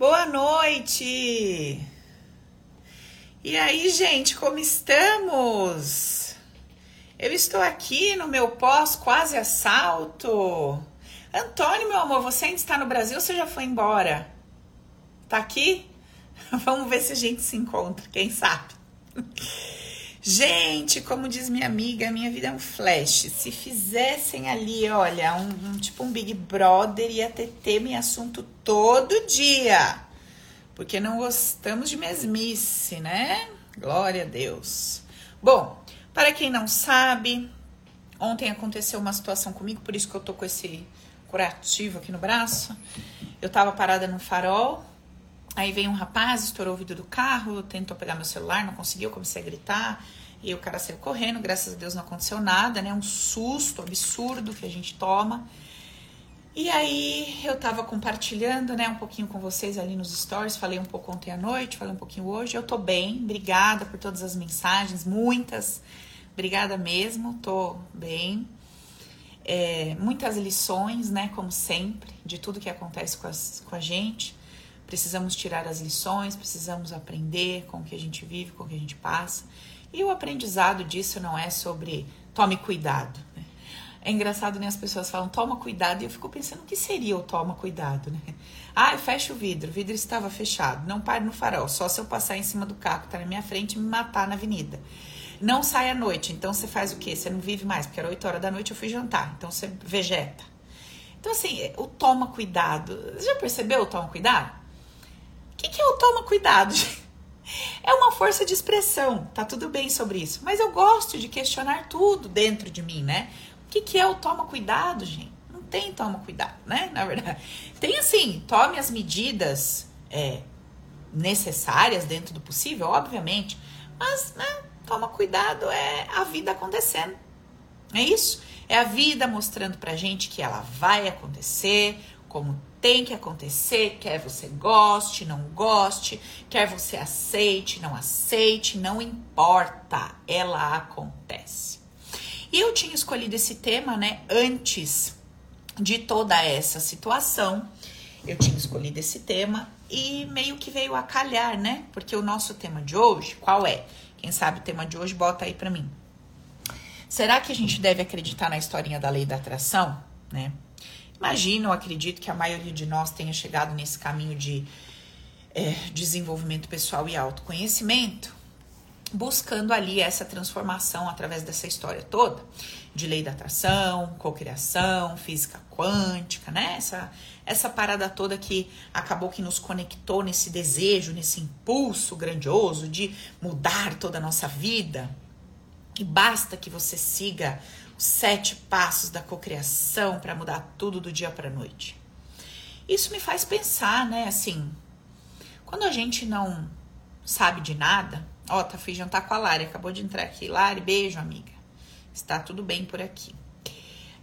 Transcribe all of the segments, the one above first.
Boa noite! E aí, gente, como estamos? Eu estou aqui no meu pós quase assalto. Antônio, meu amor, você ainda está no Brasil ou você já foi embora? Tá aqui? Vamos ver se a gente se encontra, quem sabe? Gente, como diz minha amiga, minha vida é um flash. Se fizessem ali, olha, um, um tipo um Big Brother, ia ter tema e assunto todo dia. Porque não gostamos de mesmice, né? Glória a Deus. Bom, para quem não sabe, ontem aconteceu uma situação comigo, por isso que eu tô com esse curativo aqui no braço. Eu tava parada no farol, Aí veio um rapaz, estourou o vidro do carro, tentou pegar meu celular, não conseguiu, comecei a gritar. E o cara saiu correndo, graças a Deus não aconteceu nada, né? Um susto absurdo que a gente toma. E aí eu tava compartilhando, né, um pouquinho com vocês ali nos stories, falei um pouco ontem à noite, falei um pouquinho hoje. Eu tô bem, obrigada por todas as mensagens, muitas. Obrigada mesmo, tô bem. É, muitas lições, né, como sempre, de tudo que acontece com, as, com a gente. Precisamos tirar as lições, precisamos aprender com o que a gente vive, com o que a gente passa. E o aprendizado disso não é sobre tome cuidado. Né? É engraçado, né? As pessoas falam toma cuidado e eu fico pensando o que seria o toma cuidado, né? Ah, fecha o vidro, o vidro estava fechado. Não pare no farol, só se eu passar em cima do carro que está na minha frente e me matar na avenida. Não sai à noite, então você faz o quê? Você não vive mais, porque era 8 horas da noite eu fui jantar, então você vegeta. Então, assim, o toma cuidado. Você já percebeu o toma cuidado? Que, que é o toma cuidado? É uma força de expressão, tá tudo bem sobre isso. Mas eu gosto de questionar tudo dentro de mim, né? O que, que é o toma cuidado, gente? Não tem toma cuidado, né? Na verdade, tem assim, tome as medidas é, necessárias dentro do possível, obviamente. Mas, né? Toma cuidado é a vida acontecendo. É isso? É a vida mostrando pra gente que ela vai acontecer, como tem que acontecer, quer você goste, não goste, quer você aceite, não aceite, não importa, ela acontece. E eu tinha escolhido esse tema, né, antes de toda essa situação. Eu tinha escolhido esse tema e meio que veio a calhar, né? Porque o nosso tema de hoje, qual é? Quem sabe o tema de hoje, bota aí para mim. Será que a gente deve acreditar na historinha da lei da atração, né? Imagino, acredito que a maioria de nós tenha chegado nesse caminho de é, desenvolvimento pessoal e autoconhecimento, buscando ali essa transformação através dessa história toda de lei da atração, cocriação, física quântica, né? Essa, essa parada toda que acabou que nos conectou nesse desejo, nesse impulso grandioso de mudar toda a nossa vida. E basta que você siga sete passos da cocriação para mudar tudo do dia para a noite. Isso me faz pensar, né, assim, quando a gente não sabe de nada, ó, tá fui jantar com a Lari, acabou de entrar aqui. Lari, beijo, amiga. Está tudo bem por aqui.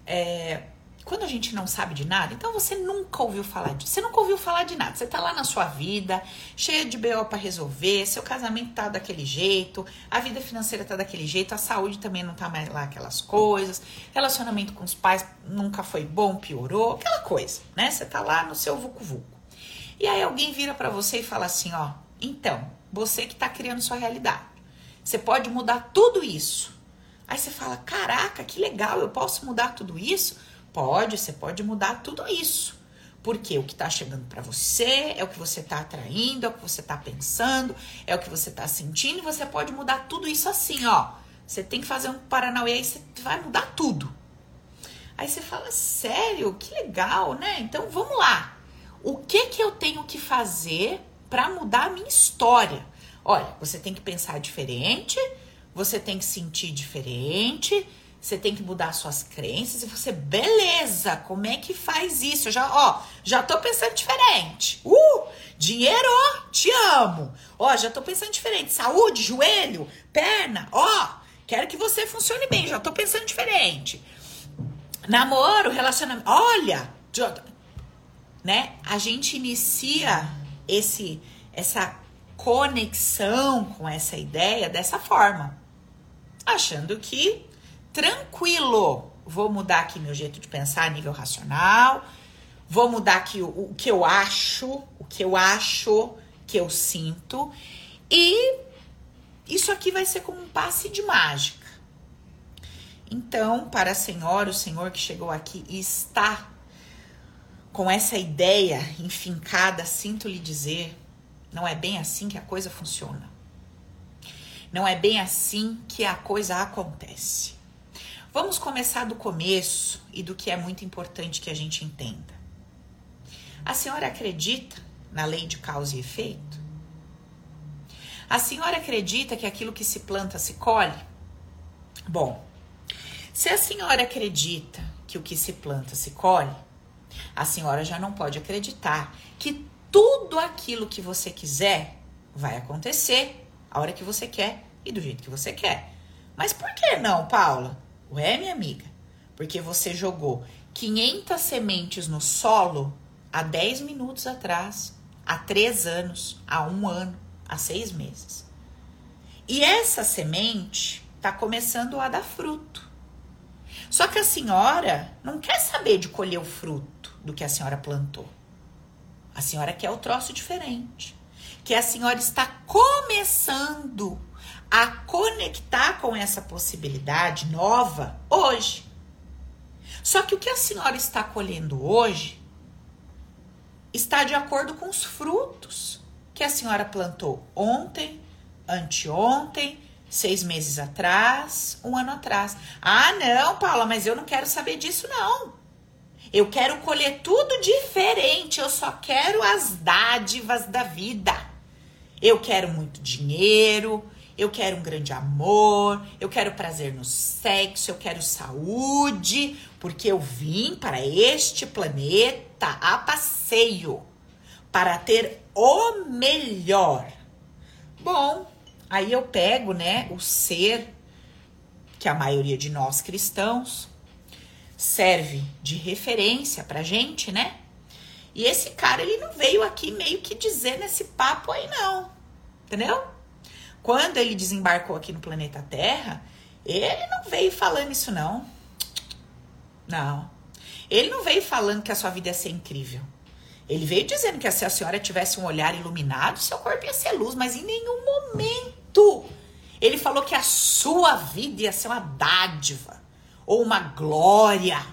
É, quando a gente não sabe de nada, então você nunca ouviu falar disso. Você nunca ouviu falar de nada. Você tá lá na sua vida, cheia de BO para resolver, seu casamento tá daquele jeito, a vida financeira tá daquele jeito, a saúde também não tá mais lá aquelas coisas, relacionamento com os pais nunca foi bom, piorou, aquela coisa, né? Você tá lá no seu vucu vucu. E aí alguém vira para você e fala assim, ó, então, você que tá criando sua realidade. Você pode mudar tudo isso. Aí você fala: "Caraca, que legal, eu posso mudar tudo isso?" Pode, você pode mudar tudo isso. Porque o que está chegando para você é o que você está atraindo, é o que você está pensando, é o que você está sentindo, e você pode mudar tudo isso assim, ó. Você tem que fazer um Paranauê aí, você vai mudar tudo. Aí você fala, sério, que legal, né? Então vamos lá. O que que eu tenho que fazer para mudar a minha história? Olha, você tem que pensar diferente, você tem que sentir diferente, você tem que mudar suas crenças e você, beleza, como é que faz isso? Eu já, ó, já tô pensando diferente. Uh, dinheiro, te amo. Ó, já tô pensando diferente. Saúde, joelho, perna, ó, quero que você funcione bem, já tô pensando diferente. Namoro, relacionamento, olha, né? A gente inicia esse essa conexão com essa ideia dessa forma, achando que tranquilo. Vou mudar aqui meu jeito de pensar a nível racional. Vou mudar aqui o, o que eu acho, o que eu acho que eu sinto. E isso aqui vai ser como um passe de mágica. Então, para a senhora, o senhor que chegou aqui e está com essa ideia enfincada, sinto lhe dizer, não é bem assim que a coisa funciona. Não é bem assim que a coisa acontece. Vamos começar do começo e do que é muito importante que a gente entenda. A senhora acredita na lei de causa e efeito? A senhora acredita que aquilo que se planta se colhe? Bom, se a senhora acredita que o que se planta se colhe, a senhora já não pode acreditar que tudo aquilo que você quiser vai acontecer a hora que você quer e do jeito que você quer. Mas por que não, Paula? Ué, minha amiga, porque você jogou 500 sementes no solo há 10 minutos atrás, há 3 anos, há um ano, há 6 meses. E essa semente está começando a dar fruto. Só que a senhora não quer saber de colher o fruto do que a senhora plantou. A senhora quer o troço diferente. Que a senhora está começando a conectar com essa possibilidade nova hoje. Só que o que a senhora está colhendo hoje está de acordo com os frutos que a senhora plantou ontem, anteontem, seis meses atrás, um ano atrás. Ah, não, Paula, mas eu não quero saber disso, não. Eu quero colher tudo diferente. Eu só quero as dádivas da vida. Eu quero muito dinheiro. Eu quero um grande amor. Eu quero prazer no sexo. Eu quero saúde. Porque eu vim para este planeta a passeio para ter o melhor. Bom, aí eu pego, né, o ser que a maioria de nós cristãos serve de referência pra gente, né? E esse cara, ele não veio aqui meio que dizer nesse papo aí, não. Entendeu? Quando ele desembarcou aqui no planeta Terra, ele não veio falando isso, não. Não. Ele não veio falando que a sua vida ia ser incrível. Ele veio dizendo que se a senhora tivesse um olhar iluminado, seu corpo ia ser luz, mas em nenhum momento ele falou que a sua vida ia ser uma dádiva ou uma glória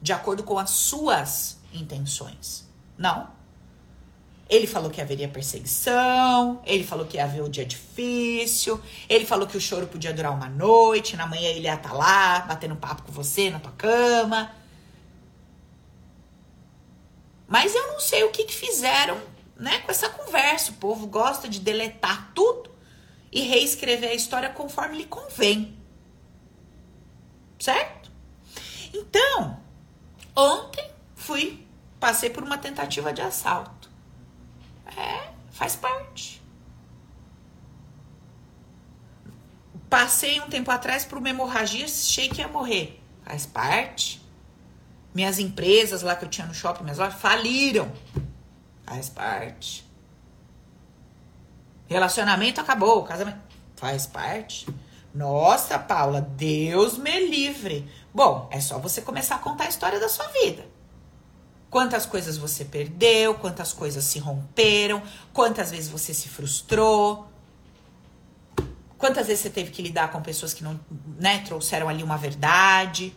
de acordo com as suas intenções. Não. Ele falou que haveria perseguição, ele falou que ia haver o dia difícil, ele falou que o choro podia durar uma noite, na manhã ele ia estar tá lá, batendo papo com você na tua cama. Mas eu não sei o que, que fizeram né, com essa conversa. O povo gosta de deletar tudo e reescrever a história conforme lhe convém certo? Então, ontem fui, passei por uma tentativa de assalto. É, faz parte. Passei um tempo atrás por uma hemorragia, achei que ia morrer. Faz parte. Minhas empresas lá que eu tinha no shopping, minhas lojas, faliram. Faz parte. Relacionamento acabou, casamento. Faz parte. Nossa, Paula, Deus me livre. Bom, é só você começar a contar a história da sua vida. Quantas coisas você perdeu, quantas coisas se romperam, quantas vezes você se frustrou, quantas vezes você teve que lidar com pessoas que não né, trouxeram ali uma verdade,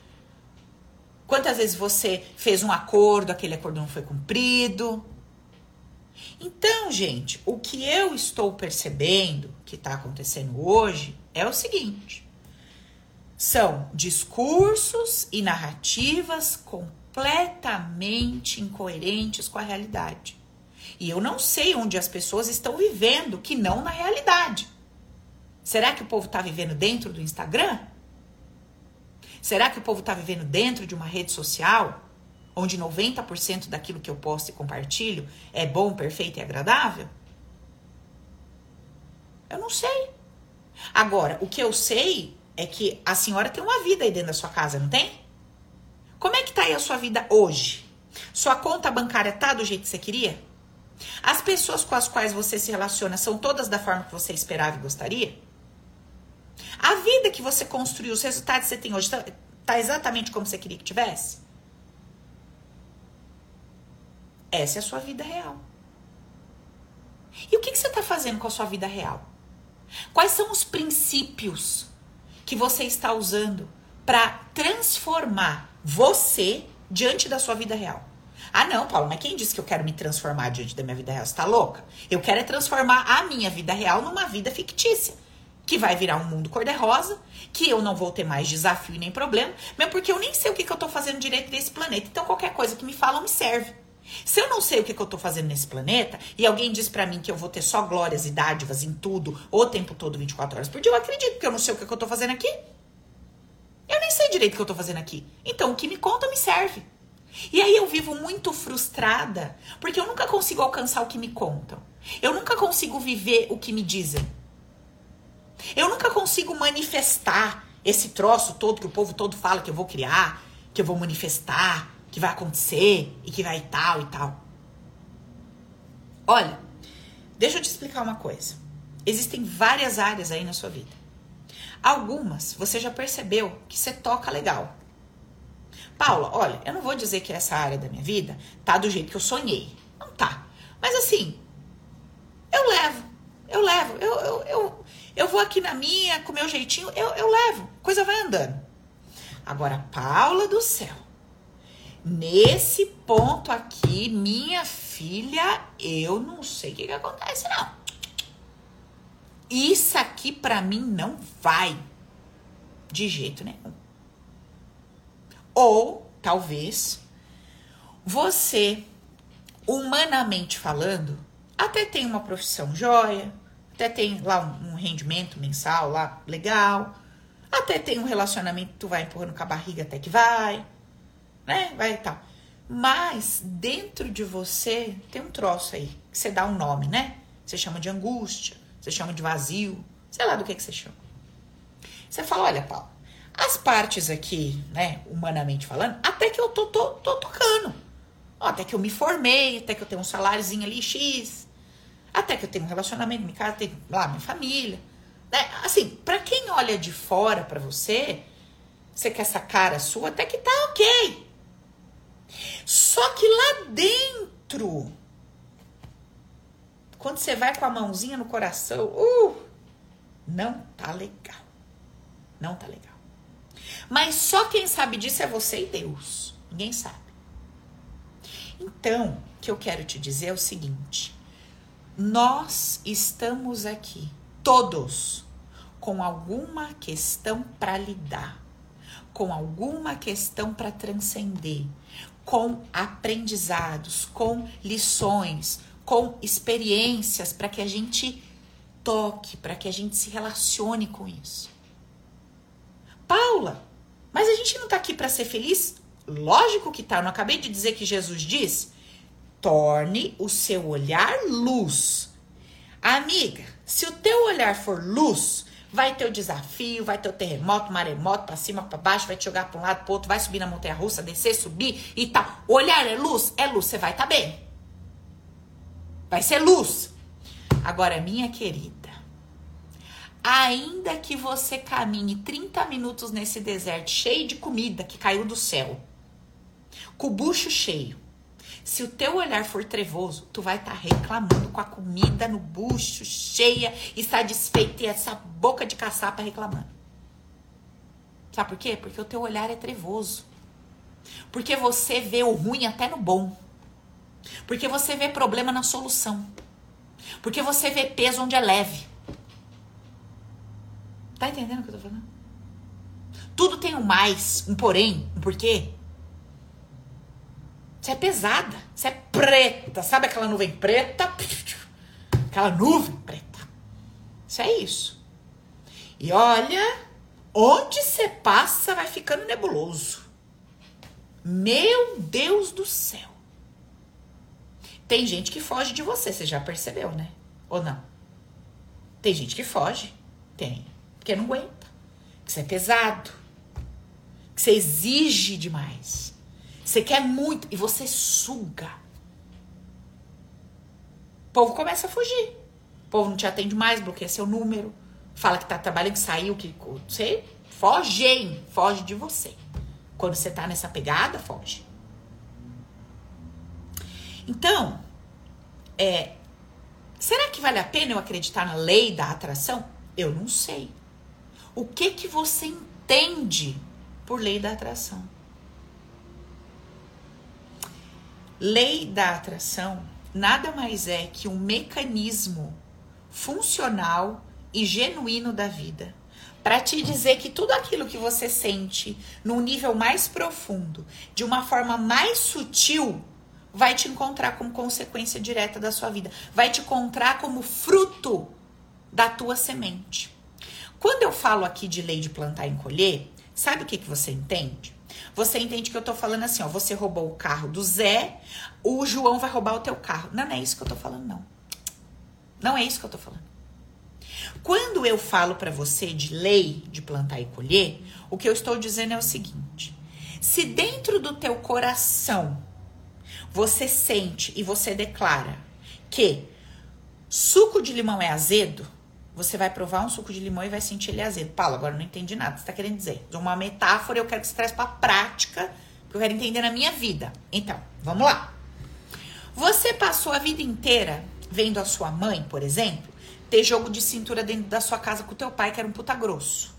quantas vezes você fez um acordo, aquele acordo não foi cumprido. Então, gente, o que eu estou percebendo que está acontecendo hoje é o seguinte: são discursos e narrativas completamente incoerentes com a realidade. E eu não sei onde as pessoas estão vivendo que não na realidade. Será que o povo está vivendo dentro do Instagram? Será que o povo está vivendo dentro de uma rede social onde 90% daquilo que eu posto e compartilho é bom, perfeito e agradável? Eu não sei. Agora, o que eu sei é que a senhora tem uma vida aí dentro da sua casa, não tem? Como é que tá aí a sua vida hoje? Sua conta bancária tá do jeito que você queria? As pessoas com as quais você se relaciona são todas da forma que você esperava e gostaria? A vida que você construiu, os resultados que você tem hoje, tá, tá exatamente como você queria que tivesse? Essa é a sua vida real. E o que, que você está fazendo com a sua vida real? Quais são os princípios que você está usando para transformar você diante da sua vida real? Ah, não, Paulo, mas quem disse que eu quero me transformar diante da minha vida real? Você tá louca? Eu quero é transformar a minha vida real numa vida fictícia. Que vai virar um mundo cor-de-rosa, que eu não vou ter mais desafio nem problema, mesmo porque eu nem sei o que, que eu tô fazendo direito nesse planeta. Então, qualquer coisa que me falam me serve. Se eu não sei o que, que eu tô fazendo nesse planeta e alguém diz para mim que eu vou ter só glórias e dádivas em tudo o tempo todo, 24 horas por dia, eu acredito, porque eu não sei o que, que eu tô fazendo aqui. Eu nem sei direito o que eu tô fazendo aqui. Então, o que me conta me serve. E aí eu vivo muito frustrada, porque eu nunca consigo alcançar o que me contam. Eu nunca consigo viver o que me dizem. Eu nunca consigo manifestar esse troço todo que o povo todo fala que eu vou criar, que eu vou manifestar, que vai acontecer e que vai tal e tal. Olha, deixa eu te explicar uma coisa. Existem várias áreas aí na sua vida. Algumas você já percebeu que você toca legal. Paula, olha, eu não vou dizer que essa área da minha vida tá do jeito que eu sonhei. Não tá. Mas assim, eu levo. Eu levo. Eu, eu, eu, eu vou aqui na minha, com meu jeitinho, eu, eu levo. Coisa vai andando. Agora, Paula do céu. Nesse ponto aqui, minha filha, eu não sei o que, que acontece, não. Isso aqui para mim não vai de jeito nenhum. Ou, talvez, você, humanamente falando, até tem uma profissão joia, até tem lá um, rendimento mensal lá legal, até tem um relacionamento que tu vai empurrando com a barriga até que vai, né? Vai e tal. Mas dentro de você tem um troço aí, que você dá um nome, né? Você chama de angústia, você chama de vazio, sei lá do que, que você chama. Você fala, olha, Paulo, as partes aqui, né, humanamente falando, até que eu tô, tô, tô tocando. Ó, até que eu me formei, até que eu tenho um saláriozinho ali X, até que eu tenho um relacionamento, minha casa, tenho lá minha família. Né? Assim, para quem olha de fora para você, você quer essa cara sua, até que tá ok. Só que lá dentro, quando você vai com a mãozinha no coração, uh, não tá legal. Não tá legal. Mas só quem sabe disso é você e Deus. Ninguém sabe. Então, o que eu quero te dizer é o seguinte: nós estamos aqui, todos, com alguma questão para lidar, com alguma questão para transcender, com aprendizados, com lições, com experiências para que a gente toque, para que a gente se relacione com isso. Paula, mas a gente não está aqui para ser feliz? Lógico que tá. Eu não acabei de dizer que Jesus diz: torne o seu olhar luz. Amiga, se o teu olhar for luz, vai ter o desafio, vai ter o terremoto, maremoto, para cima, para baixo, vai te jogar para um lado, para outro, vai subir na montanha russa, descer, subir e tal. Olhar é luz? É luz, você vai estar tá bem. Vai ser luz. Agora, minha querida, ainda que você caminhe 30 minutos nesse deserto cheio de comida que caiu do céu, com o bucho cheio, se o teu olhar for trevoso, tu vai estar tá reclamando com a comida no bucho, cheia e satisfeita e essa boca de caçapa reclamando. Sabe por quê? Porque o teu olhar é trevoso. Porque você vê o ruim até no bom. Porque você vê problema na solução. Porque você vê peso onde é leve. Tá entendendo o que eu tô falando? Tudo tem um mais, um porém, um porquê. Você é pesada. Você é preta. Sabe aquela nuvem preta? Aquela nuvem preta. Isso é isso. E olha, onde você passa vai ficando nebuloso. Meu Deus do céu. Tem gente que foge de você, você já percebeu, né? Ou não? Tem gente que foge. Tem. Porque não aguenta. Que você é pesado. Que você exige demais. Você quer muito e você suga. O povo começa a fugir. O povo não te atende mais, bloqueia seu número, fala que tá trabalhando, que saiu, que você foge, hein? foge de você. Quando você tá nessa pegada, foge. Então, é, será que vale a pena eu acreditar na lei da atração? Eu não sei. O que que você entende por lei da atração? Lei da atração nada mais é que um mecanismo funcional e genuíno da vida para te dizer que tudo aquilo que você sente num nível mais profundo, de uma forma mais sutil, vai te encontrar como consequência direta da sua vida, vai te encontrar como fruto da tua semente. Quando eu falo aqui de lei de plantar e colher, sabe o que, que você entende? Você entende que eu tô falando assim, ó, você roubou o carro do Zé, o João vai roubar o teu carro. Não, não é isso que eu tô falando, não. Não é isso que eu tô falando. Quando eu falo para você de lei de plantar e colher, o que eu estou dizendo é o seguinte: se dentro do teu coração você sente e você declara que suco de limão é azedo, você vai provar um suco de limão e vai sentir ele azedo. Paulo, agora não entendi nada. Você está querendo dizer? De uma metáfora, eu quero que você traz para prática, que eu quero entender na minha vida. Então, vamos lá. Você passou a vida inteira vendo a sua mãe, por exemplo, ter jogo de cintura dentro da sua casa com o teu pai, que era um puta grosso.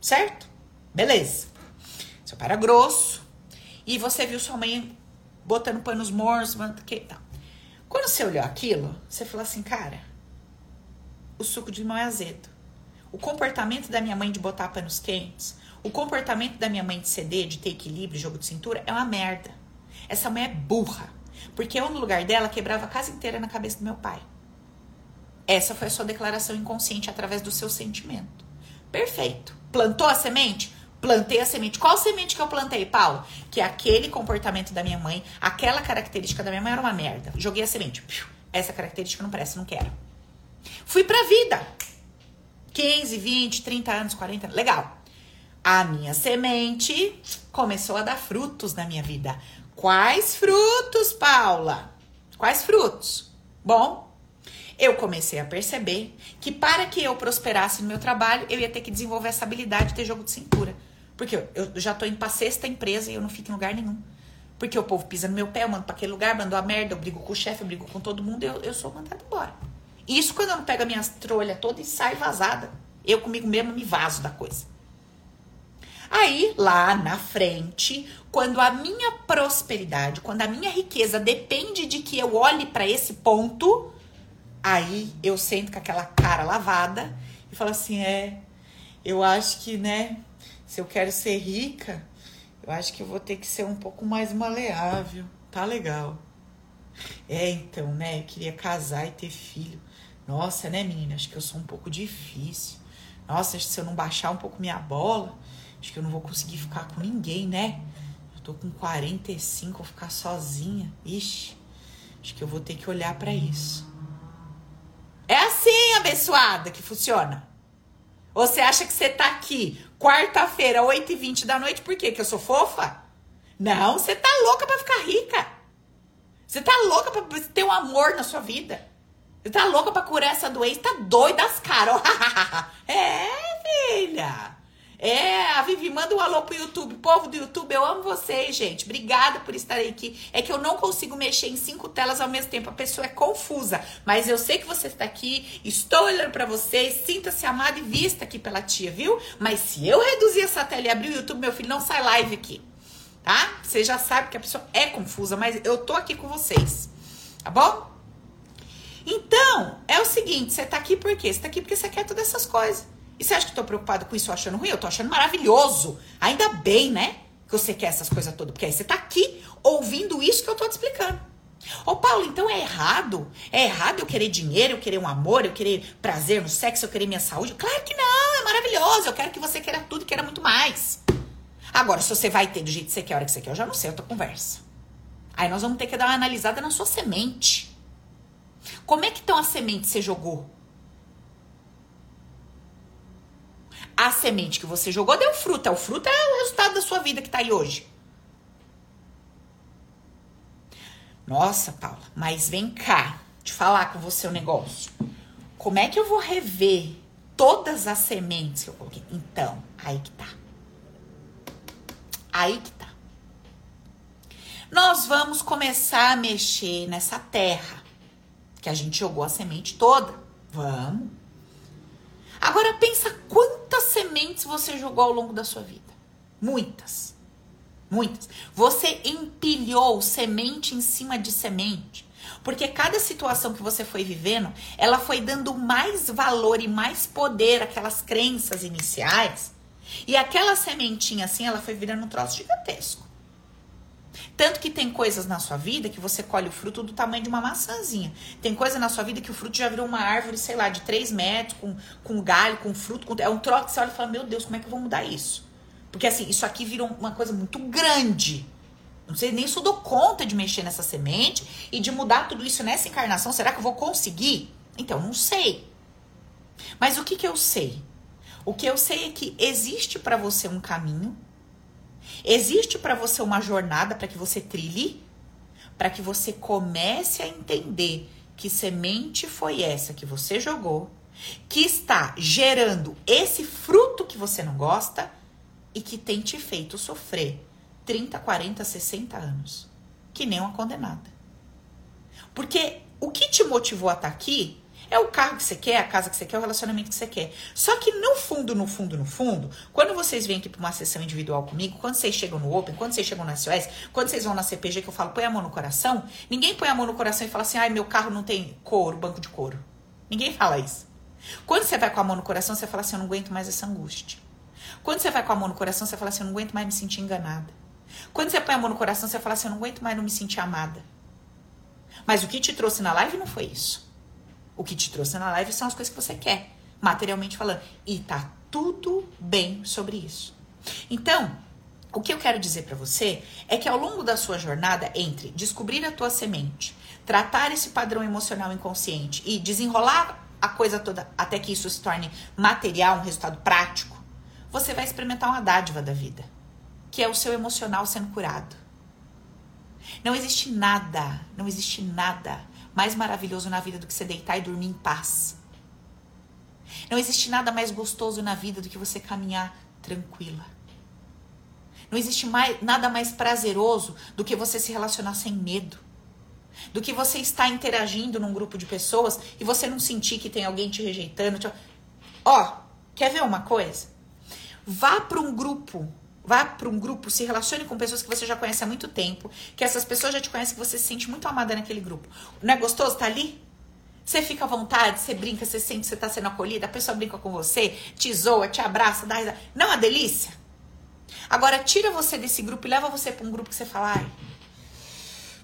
Certo? Beleza. Seu pai era grosso. E você viu sua mãe botando panos mornos, que tal. Quando você olhou aquilo, você falou assim, cara, o suco de limão é azedo. O comportamento da minha mãe de botar panos quentes, o comportamento da minha mãe de ceder, de ter equilíbrio, jogo de cintura, é uma merda. Essa mãe é burra. Porque eu, no lugar dela, quebrava a casa inteira na cabeça do meu pai. Essa foi a sua declaração inconsciente através do seu sentimento. Perfeito. Plantou a semente? Plantei a semente. Qual semente que eu plantei, Paulo? Que aquele comportamento da minha mãe, aquela característica da minha mãe era uma merda. Joguei a semente. Essa característica não presta, não quero. Fui pra vida. 15, 20, 30 anos, 40 anos. Legal. A minha semente começou a dar frutos na minha vida. Quais frutos, Paula? Quais frutos? Bom, eu comecei a perceber que para que eu prosperasse no meu trabalho, eu ia ter que desenvolver essa habilidade de ter jogo de cintura. Porque eu, já tô indo pra sexta empresa e eu não fico em lugar nenhum. Porque o povo pisa no meu pé, eu mando pra aquele lugar, mando a merda, eu brigo com o chefe, eu brigo com todo mundo, eu, eu sou mandado embora. Isso quando eu não pego a minha trolha toda e saio vazada. Eu comigo mesma me vazo da coisa. Aí, lá na frente, quando a minha prosperidade, quando a minha riqueza depende de que eu olhe para esse ponto, aí eu sento com aquela cara lavada e falo assim: é, eu acho que, né, se eu quero ser rica, eu acho que eu vou ter que ser um pouco mais maleável. Tá legal. É, então, né, eu queria casar e ter filho. Nossa, né, menina? Acho que eu sou um pouco difícil. Nossa, se eu não baixar um pouco minha bola, acho que eu não vou conseguir ficar com ninguém, né? Eu tô com 45, vou ficar sozinha. Ixi, acho que eu vou ter que olhar para isso. É assim, abençoada, que funciona. Ou você acha que você tá aqui quarta-feira, 8h20 da noite, por quê? Que eu sou fofa? Não, você tá louca pra ficar rica. Você tá louca pra ter um amor na sua vida. Você tá louca pra curar essa doença? Tá doida as caras. é, filha. É, a Vivi, manda um alô pro YouTube. Povo do YouTube, eu amo vocês, gente. Obrigada por estarem aqui. É que eu não consigo mexer em cinco telas ao mesmo tempo. A pessoa é confusa. Mas eu sei que você está aqui. Estou olhando para vocês. Sinta-se amada e vista aqui pela tia, viu? Mas se eu reduzir essa tela e abrir o YouTube, meu filho, não sai live aqui. Tá? Você já sabe que a pessoa é confusa, mas eu tô aqui com vocês. Tá bom? Então, é o seguinte, você tá aqui por quê? Você tá aqui porque você quer todas essas coisas. E você acha que eu tô preocupado com isso achando ruim? Eu tô achando maravilhoso. Ainda bem, né? Que você quer essas coisas todas. Porque aí você tá aqui ouvindo isso que eu tô te explicando. Ô Paulo, então é errado? É errado eu querer dinheiro, eu querer um amor, eu querer prazer no sexo, eu querer minha saúde? Claro que não, é maravilhoso. Eu quero que você queira tudo queira muito mais. Agora, se você vai ter do jeito que você quer, a hora que você quer, eu já não sei, outra conversa. Aí nós vamos ter que dar uma analisada na sua semente. Como é que então a semente você jogou? A semente que você jogou deu fruto. O fruto é o resultado da sua vida que tá aí hoje. Nossa, Paula, mas vem cá, te falar com você o um negócio. Como é que eu vou rever todas as sementes que eu coloquei? Então, aí que tá. Aí que tá. nós vamos começar a mexer nessa terra que a gente jogou a semente toda. Vamos. Agora pensa quantas sementes você jogou ao longo da sua vida. Muitas. Muitas. Você empilhou semente em cima de semente. Porque cada situação que você foi vivendo, ela foi dando mais valor e mais poder àquelas crenças iniciais. E aquela sementinha assim, ela foi virando um troço gigantesco. Tanto que tem coisas na sua vida que você colhe o fruto do tamanho de uma maçãzinha. Tem coisa na sua vida que o fruto já virou uma árvore, sei lá, de 3 metros, com, com galho, com fruto. Com... É um troço que você olha e fala: Meu Deus, como é que eu vou mudar isso? Porque assim, isso aqui virou uma coisa muito grande. Não sei nem se eu dou conta de mexer nessa semente e de mudar tudo isso nessa encarnação. Será que eu vou conseguir? Então, não sei. Mas o que, que eu sei? O que eu sei é que existe para você um caminho, existe para você uma jornada para que você trilhe, para que você comece a entender que semente foi essa que você jogou, que está gerando esse fruto que você não gosta e que tem te feito sofrer 30, 40, 60 anos. Que nem uma condenada. Porque o que te motivou a estar tá aqui é o carro que você quer, a casa que você quer, o relacionamento que você quer. Só que no fundo, no fundo, no fundo, quando vocês vêm aqui para uma sessão individual comigo, quando vocês chegam no Open, quando vocês chegam na SOS, quando vocês vão na CPG que eu falo, põe a mão no coração, ninguém põe a mão no coração e fala assim, ai, meu carro não tem couro, banco de couro. Ninguém fala isso. Quando você vai com a mão no coração, você fala assim, eu não aguento mais essa angústia. Quando você vai com a mão no coração, você fala assim, eu não aguento mais me sentir enganada. Quando você põe a mão no coração, você fala assim: eu não aguento mais não me sentir amada. Mas o que te trouxe na live não foi isso. O que te trouxe na live são as coisas que você quer, materialmente falando. E tá tudo bem sobre isso. Então, o que eu quero dizer para você é que ao longo da sua jornada entre descobrir a tua semente, tratar esse padrão emocional inconsciente e desenrolar a coisa toda até que isso se torne material, um resultado prático, você vai experimentar uma dádiva da vida que é o seu emocional sendo curado. Não existe nada, não existe nada mais maravilhoso na vida do que você deitar e dormir em paz. Não existe nada mais gostoso na vida do que você caminhar tranquila. Não existe mais, nada mais prazeroso do que você se relacionar sem medo. Do que você estar interagindo num grupo de pessoas e você não sentir que tem alguém te rejeitando. Te... Ó, quer ver uma coisa? Vá para um grupo Vá para um grupo, se relacione com pessoas que você já conhece há muito tempo, que essas pessoas já te conhecem, que você se sente muito amada naquele grupo. Não é gostoso tá ali? Você fica à vontade, você brinca, você sente que você está sendo acolhida, a pessoa brinca com você, te zoa, te abraça, dá risada. Não é uma delícia? Agora, tira você desse grupo e leva você para um grupo que você fala, ai,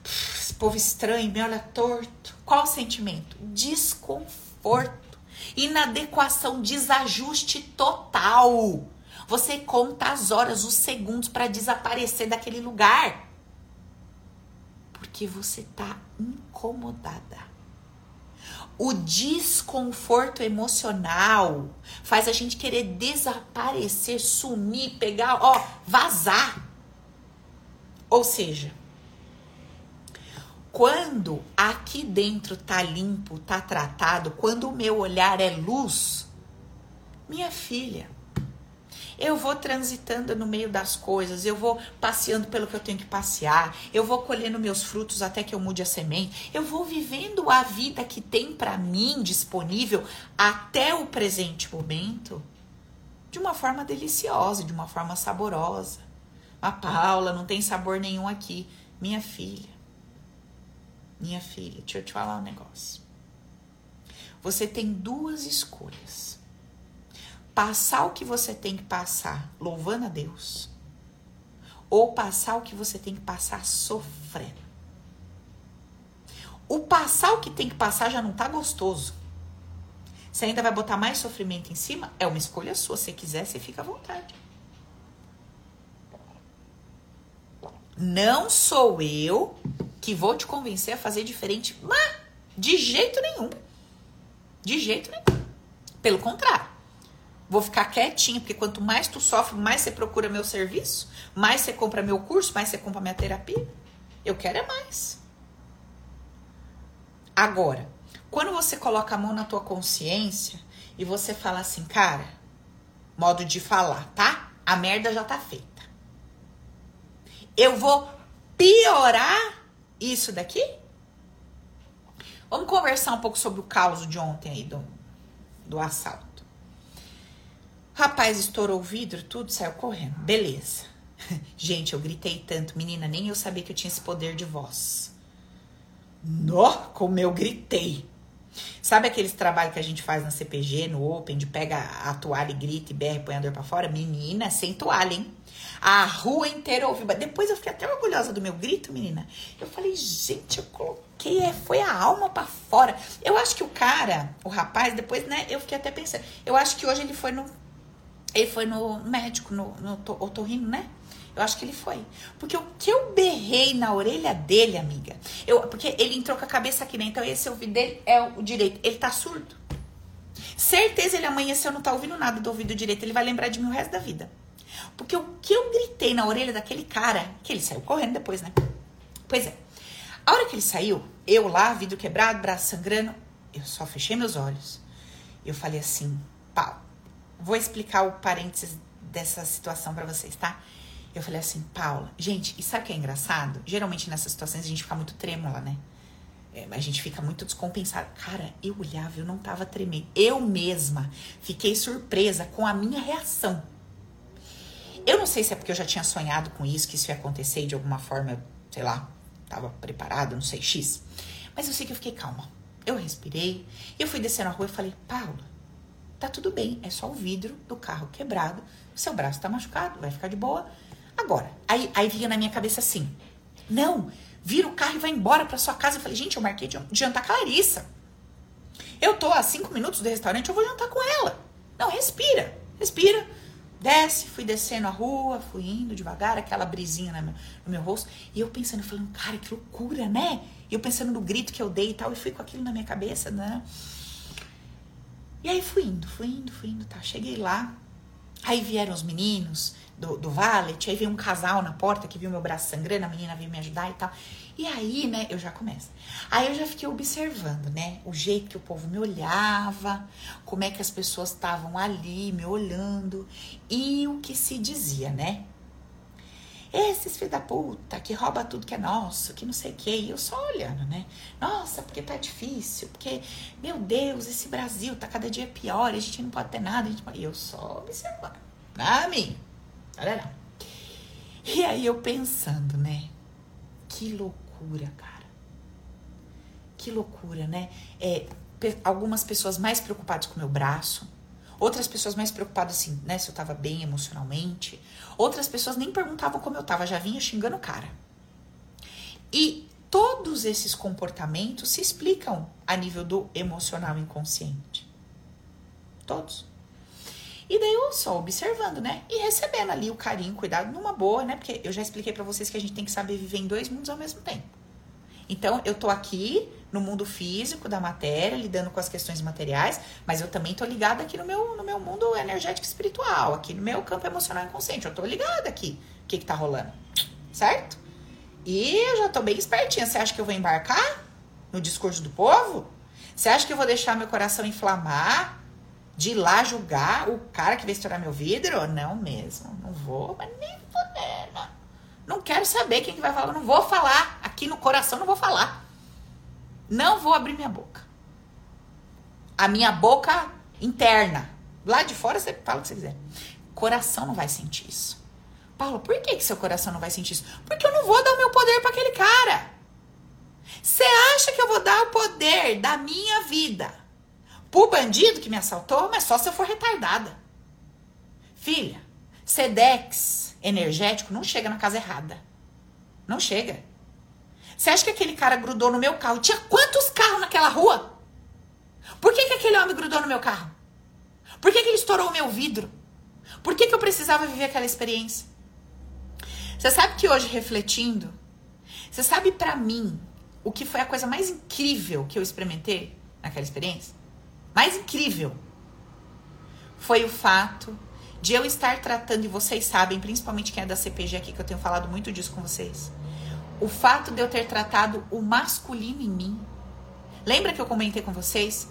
esse povo estranho, me olha torto. Qual o sentimento? Desconforto, inadequação, desajuste total. Você conta as horas, os segundos para desaparecer daquele lugar. Porque você tá incomodada. O desconforto emocional faz a gente querer desaparecer, sumir, pegar, ó, vazar. Ou seja, quando aqui dentro tá limpo, tá tratado, quando o meu olhar é luz, minha filha, eu vou transitando no meio das coisas, eu vou passeando pelo que eu tenho que passear, eu vou colhendo meus frutos até que eu mude a semente, eu vou vivendo a vida que tem para mim disponível até o presente momento de uma forma deliciosa, de uma forma saborosa. A Paula não tem sabor nenhum aqui, minha filha. Minha filha, deixa eu te falar um negócio. Você tem duas escolhas passar o que você tem que passar louvando a Deus, ou passar o que você tem que passar sofrendo. O passar o que tem que passar já não tá gostoso. Você ainda vai botar mais sofrimento em cima? É uma escolha sua. Se quiser, você fica à vontade. Não sou eu que vou te convencer a fazer diferente, mas de jeito nenhum. De jeito nenhum. Pelo contrário. Vou ficar quietinha, porque quanto mais tu sofre, mais você procura meu serviço, mais você compra meu curso, mais você compra minha terapia. Eu quero é mais. Agora, quando você coloca a mão na tua consciência e você fala assim, cara, modo de falar, tá? A merda já tá feita. Eu vou piorar isso daqui? Vamos conversar um pouco sobre o caos de ontem aí do, do assalto. Rapaz estourou o vidro, tudo, saiu correndo. Beleza. Gente, eu gritei tanto, menina, nem eu sabia que eu tinha esse poder de voz. Nó, como eu gritei. Sabe aqueles trabalhos que a gente faz na CPG, no Open, de pega a toalha e grita e berra e põe a dor pra fora? Menina, sem toalha, hein? A rua inteira ouviu. Depois eu fiquei até orgulhosa do meu grito, menina. Eu falei, gente, eu coloquei, é, foi a alma para fora. Eu acho que o cara, o rapaz, depois, né, eu fiquei até pensando. Eu acho que hoje ele foi no. Ele foi no médico, no, no otorrino, né? Eu acho que ele foi. Porque o que eu berrei na orelha dele, amiga, eu, porque ele entrou com a cabeça aqui, né? Então esse ouvido dele é o direito. Ele tá surdo. Certeza ele amanheceu não tá ouvindo nada do ouvido direito. Ele vai lembrar de mim o resto da vida. Porque o que eu gritei na orelha daquele cara, que ele saiu correndo depois, né? Pois é. A hora que ele saiu, eu lá, vidro quebrado, braço sangrando, eu só fechei meus olhos. Eu falei assim, pau, vou explicar o parênteses dessa situação para vocês, tá? Eu falei assim, Paula, gente, e sabe o que é engraçado? Geralmente nessas situações a gente fica muito trêmula, né? É, a gente fica muito descompensada. Cara, eu olhava, eu não tava tremendo. Eu mesma fiquei surpresa com a minha reação. Eu não sei se é porque eu já tinha sonhado com isso, que isso ia acontecer de alguma forma, sei lá, tava preparado, não sei, X. Mas eu sei que eu fiquei calma. Eu respirei, eu fui descendo a rua e falei, Paula, tá tudo bem, é só o vidro do carro quebrado, seu braço tá machucado, vai ficar de boa. Agora, aí, aí vinha na minha cabeça assim, não, vira o carro e vai embora pra sua casa. Eu falei, gente, eu marquei de jantar com a Larissa. Eu tô a cinco minutos do restaurante, eu vou jantar com ela. Não, respira, respira Desce, fui descendo a rua, fui indo devagar, aquela brisinha no meu, no meu rosto. E eu pensando, falando, cara, que loucura, né? E eu pensando no grito que eu dei e tal, e fui com aquilo na minha cabeça, né? E aí fui indo, fui indo, fui indo, tá? Cheguei lá, aí vieram os meninos do, do valet, aí veio um casal na porta que viu meu braço sangrando, a menina veio me ajudar e tal. E aí, né, eu já começo. Aí eu já fiquei observando, né, o jeito que o povo me olhava, como é que as pessoas estavam ali me olhando e o que se dizia, né? Esses filhos da puta que rouba tudo que é nosso, que não sei o quê. E eu só olhando, né? Nossa, porque tá difícil, porque, meu Deus, esse Brasil tá cada dia pior, a gente não pode ter nada. A gente... Eu só observando. Ah, mim. Olha lá. E aí eu pensando, né? Que loucura loucura, cara. Que loucura, né? É, algumas pessoas mais preocupadas com o meu braço, outras pessoas mais preocupadas assim, né, se eu tava bem emocionalmente, outras pessoas nem perguntavam como eu tava, já vinha xingando o cara. E todos esses comportamentos se explicam a nível do emocional inconsciente. Todos. E daí eu só observando, né? E recebendo ali o carinho, cuidado, numa boa, né? Porque eu já expliquei para vocês que a gente tem que saber viver em dois mundos ao mesmo tempo. Então, eu tô aqui no mundo físico da matéria, lidando com as questões materiais, mas eu também tô ligada aqui no meu, no meu mundo energético espiritual, aqui no meu campo emocional inconsciente. Eu tô ligada aqui. O que que tá rolando? Certo? E eu já tô bem espertinha. Você acha que eu vou embarcar no discurso do povo? Você acha que eu vou deixar meu coração inflamar? de ir lá julgar o cara que veio estourar meu vidro? Não mesmo, não vou, mas nem fodendo. Não quero saber quem que vai falar, não vou falar. Aqui no coração não vou falar. Não vou abrir minha boca. A minha boca interna. Lá de fora você fala o que você quiser. Coração não vai sentir isso. Paulo, por que, que seu coração não vai sentir isso? Porque eu não vou dar o meu poder para aquele cara. Você acha que eu vou dar o poder da minha vida pro bandido que me assaltou, mas só se eu for retardada. Filha, Sedex energético não chega na casa errada. Não chega. Você acha que aquele cara grudou no meu carro? Tinha quantos carros naquela rua? Por que, que aquele homem grudou no meu carro? Por que, que ele estourou o meu vidro? Por que, que eu precisava viver aquela experiência? Você sabe que hoje, refletindo, você sabe para mim o que foi a coisa mais incrível que eu experimentei naquela experiência? mais incrível foi o fato de eu estar tratando, e vocês sabem, principalmente quem é da CPG aqui, que eu tenho falado muito disso com vocês, o fato de eu ter tratado o masculino em mim. Lembra que eu comentei com vocês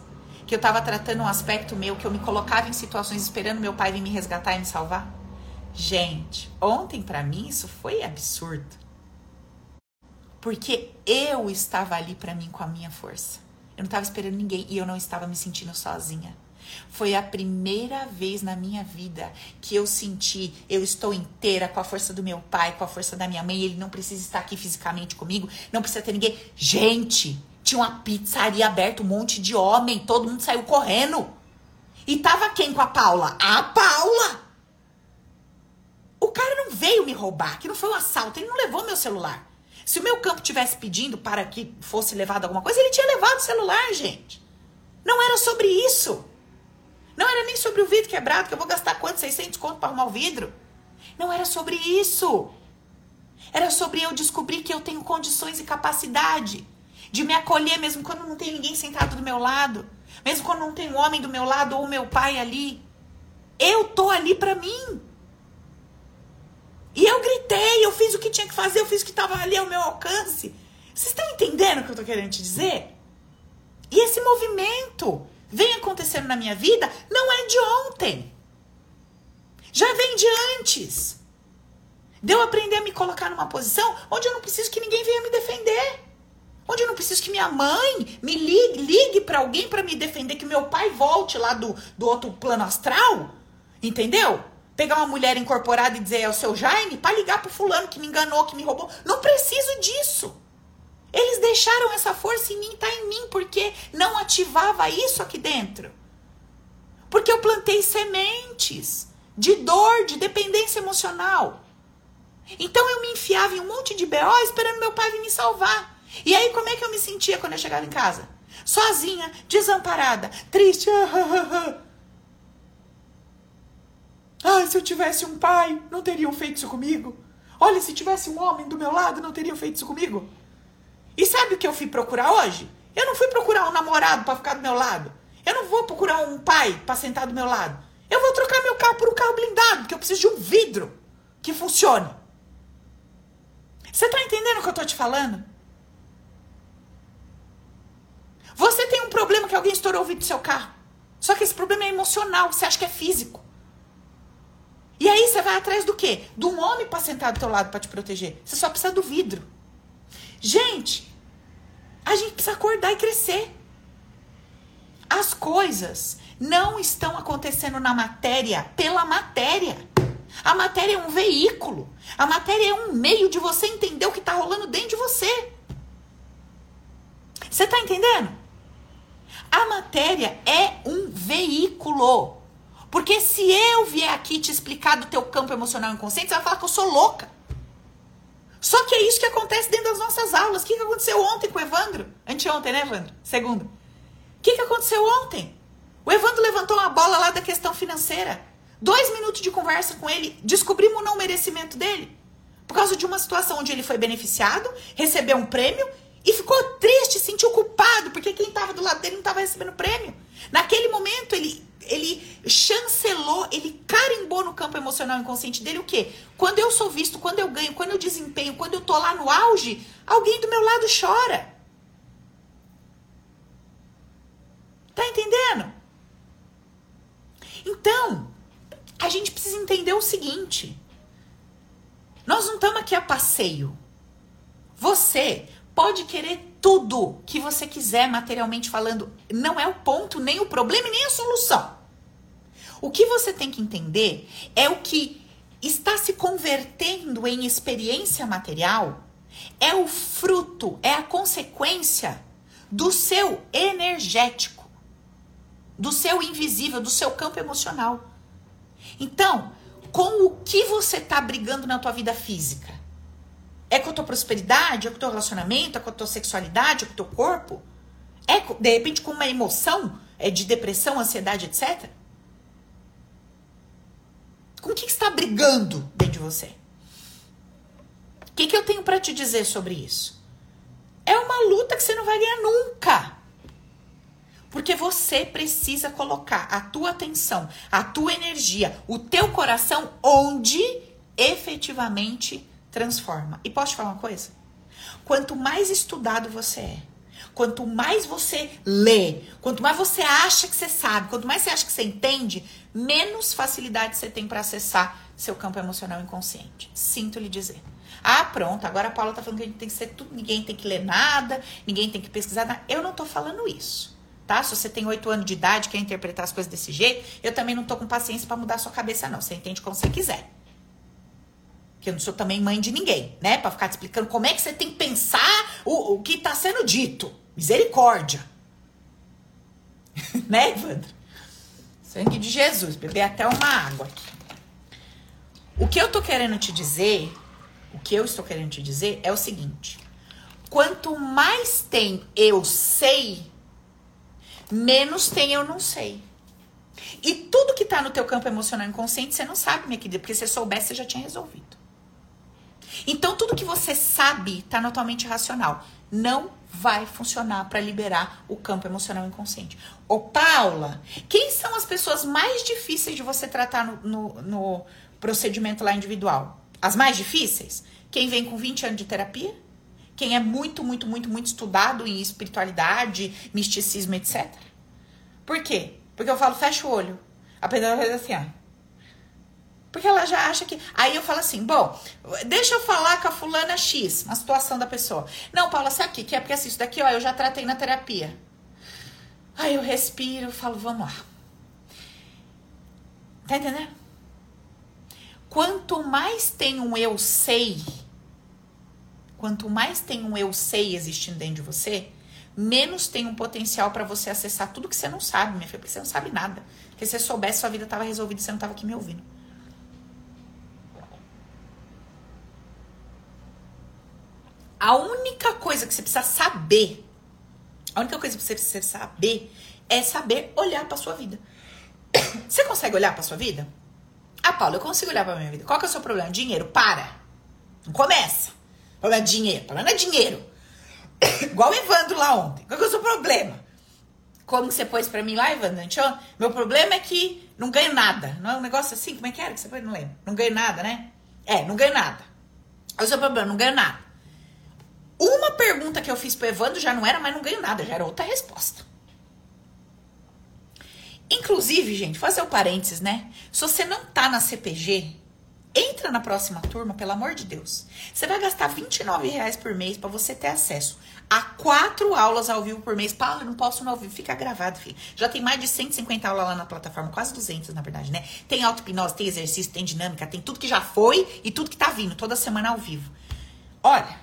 que eu estava tratando um aspecto meu, que eu me colocava em situações esperando meu pai vir me resgatar e me salvar? Gente, ontem para mim isso foi absurdo. Porque eu estava ali para mim com a minha força. Eu não estava esperando ninguém e eu não estava me sentindo sozinha. Foi a primeira vez na minha vida que eu senti, eu estou inteira com a força do meu pai, com a força da minha mãe, ele não precisa estar aqui fisicamente comigo, não precisa ter ninguém. Gente, tinha uma pizzaria aberta, um monte de homem, todo mundo saiu correndo. E tava quem com a Paula? A Paula! O cara não veio me roubar, que não foi um assalto, ele não levou meu celular. Se o meu campo tivesse pedindo para que fosse levado alguma coisa, ele tinha levado o celular, gente. Não era sobre isso. Não era nem sobre o vidro quebrado, que eu vou gastar quanto? 600 conto para arrumar o vidro? Não era sobre isso. Era sobre eu descobrir que eu tenho condições e capacidade de me acolher mesmo quando não tem ninguém sentado do meu lado, mesmo quando não tem um homem do meu lado ou meu pai ali. Eu tô ali para mim. E eu gritei, eu fiz o que tinha que fazer, eu fiz o que estava ali ao meu alcance. Vocês estão entendendo o que eu tô querendo te dizer? E esse movimento vem acontecendo na minha vida não é de ontem. Já vem de antes. De eu aprender a me colocar numa posição onde eu não preciso que ninguém venha me defender. Onde eu não preciso que minha mãe me ligue, ligue para alguém para me defender, que meu pai volte lá do, do outro plano astral. Entendeu? Pegar uma mulher incorporada e dizer é o seu Jaime para ligar pro fulano que me enganou, que me roubou. Não preciso disso. Eles deixaram essa força em mim, tá em mim, porque não ativava isso aqui dentro. Porque eu plantei sementes de dor, de dependência emocional. Então eu me enfiava em um monte de BO esperando meu pai me salvar. E aí como é que eu me sentia quando eu chegava em casa? Sozinha, desamparada, triste. Ah, se eu tivesse um pai, não teriam feito isso comigo. Olha, se tivesse um homem do meu lado, não teriam feito isso comigo. E sabe o que eu fui procurar hoje? Eu não fui procurar um namorado para ficar do meu lado. Eu não vou procurar um pai para sentar do meu lado. Eu vou trocar meu carro por um carro blindado, porque eu preciso de um vidro que funcione. Você tá entendendo o que eu tô te falando? Você tem um problema que alguém estourou o vidro do seu carro. Só que esse problema é emocional, você acha que é físico. E aí você vai atrás do quê? De um homem para sentar do teu lado para te proteger. Você só precisa do vidro. Gente, a gente precisa acordar e crescer. As coisas não estão acontecendo na matéria pela matéria. A matéria é um veículo. A matéria é um meio de você entender o que está rolando dentro de você. Você está entendendo? A matéria é um veículo. Porque se eu vier aqui te explicar do teu campo emocional inconsciente, você vai falar que eu sou louca. Só que é isso que acontece dentro das nossas aulas. O que, que aconteceu ontem com o Evandro? Anteontem, né, Evandro? Segundo. O que, que aconteceu ontem? O Evandro levantou uma bola lá da questão financeira. Dois minutos de conversa com ele, descobrimos o não merecimento dele. Por causa de uma situação onde ele foi beneficiado, recebeu um prêmio e ficou triste, sentiu culpado, porque quem estava do lado dele não estava recebendo prêmio. Naquele momento, ele ele chancelou, ele carimbou no campo emocional inconsciente dele o quê? Quando eu sou visto, quando eu ganho, quando eu desempenho, quando eu tô lá no auge, alguém do meu lado chora. Tá entendendo? Então, a gente precisa entender o seguinte: nós não estamos aqui a passeio. Você pode querer tudo que você quiser materialmente falando, não é o ponto, nem o problema nem a solução. O que você tem que entender é o que está se convertendo em experiência material, é o fruto, é a consequência do seu energético, do seu invisível, do seu campo emocional. Então, com o que você está brigando na tua vida física? É com a tua prosperidade? É com o teu relacionamento? É com a tua sexualidade? É com o teu corpo? É, de repente, com uma emoção é, de depressão, ansiedade, etc? Com o que, está brigando dentro de você? O que, que eu tenho para te dizer sobre isso? É uma luta que você não vai ganhar nunca. Porque você precisa colocar a tua atenção, a tua energia, o teu coração onde efetivamente transforma. E posso te falar uma coisa? Quanto mais estudado você é, quanto mais você lê, quanto mais você acha que você sabe, quanto mais você acha que você entende, menos facilidade você tem para acessar seu campo emocional inconsciente. Sinto lhe dizer. Ah, pronto, agora a Paula tá falando que a gente tem que ser tudo, ninguém tem que ler nada, ninguém tem que pesquisar nada. Eu não tô falando isso. Tá? Se você tem oito anos de idade quer interpretar as coisas desse jeito, eu também não tô com paciência para mudar sua cabeça, não. Você entende como você quiser. Que eu não sou também mãe de ninguém, né? Pra ficar te explicando como é que você tem que pensar o, o que tá sendo dito. Misericórdia. né, Evandro? Sangue de Jesus. Beber até uma água aqui. O que eu tô querendo te dizer, o que eu estou querendo te dizer é o seguinte: quanto mais tem eu sei, menos tem eu não sei. E tudo que tá no teu campo emocional inconsciente, você não sabe, minha querida, porque se você soubesse, você já tinha resolvido. Então, tudo que você sabe tá totalmente racional. Não vai funcionar para liberar o campo emocional inconsciente. Ô, Paula, quem são as pessoas mais difíceis de você tratar no, no, no procedimento lá individual. As mais difíceis, quem vem com 20 anos de terapia, quem é muito, muito, muito, muito estudado em espiritualidade, misticismo, etc. Por quê? Porque eu falo, fecha o olho. A pessoa faz assim, ó. Porque ela já acha que. Aí eu falo assim: bom, deixa eu falar com a fulana X, a situação da pessoa. Não, Paula, sabe o que, que é? Porque assim, isso daqui, ó, eu já tratei na terapia. Aí eu respiro, falo, vamos lá. Tá entendendo? Quanto mais tem um eu sei, quanto mais tem um eu sei existindo dentro de você, menos tem um potencial para você acessar tudo que você não sabe, minha filha, porque você não sabe nada. Porque se você soubesse, sua vida estava resolvida, você não estava aqui me ouvindo. A única coisa que você precisa saber, a única coisa que você precisa saber é saber olhar para sua vida. Você consegue olhar para sua vida? Ah, Paulo, eu consigo olhar pra minha vida. Qual que é o seu problema? Dinheiro. Para. Não começa. Problema é dinheiro. Problema é dinheiro. Igual o Evandro lá ontem. Qual que é o seu problema? Como você pôs pra mim lá, Evandro? Meu problema é que não ganho nada. Não é um negócio assim? Como é que era que você? Não lembro. Não ganho nada, né? É, não ganho nada. Qual é o seu problema? Não ganho nada. Uma pergunta que eu fiz pro Evandro já não era, mas não ganho nada. Já era outra resposta. Inclusive, gente, fazer o um parênteses, né? Se você não tá na CPG, entra na próxima turma, pelo amor de Deus. Você vai gastar 29 reais por mês para você ter acesso a quatro aulas ao vivo por mês. Paulo, eu não posso no ao vivo. Fica gravado, filho. Já tem mais de 150 aulas lá na plataforma, quase 200, na verdade, né? Tem auto-hipnose, tem exercício, tem dinâmica, tem tudo que já foi e tudo que tá vindo, toda semana ao vivo. Olha,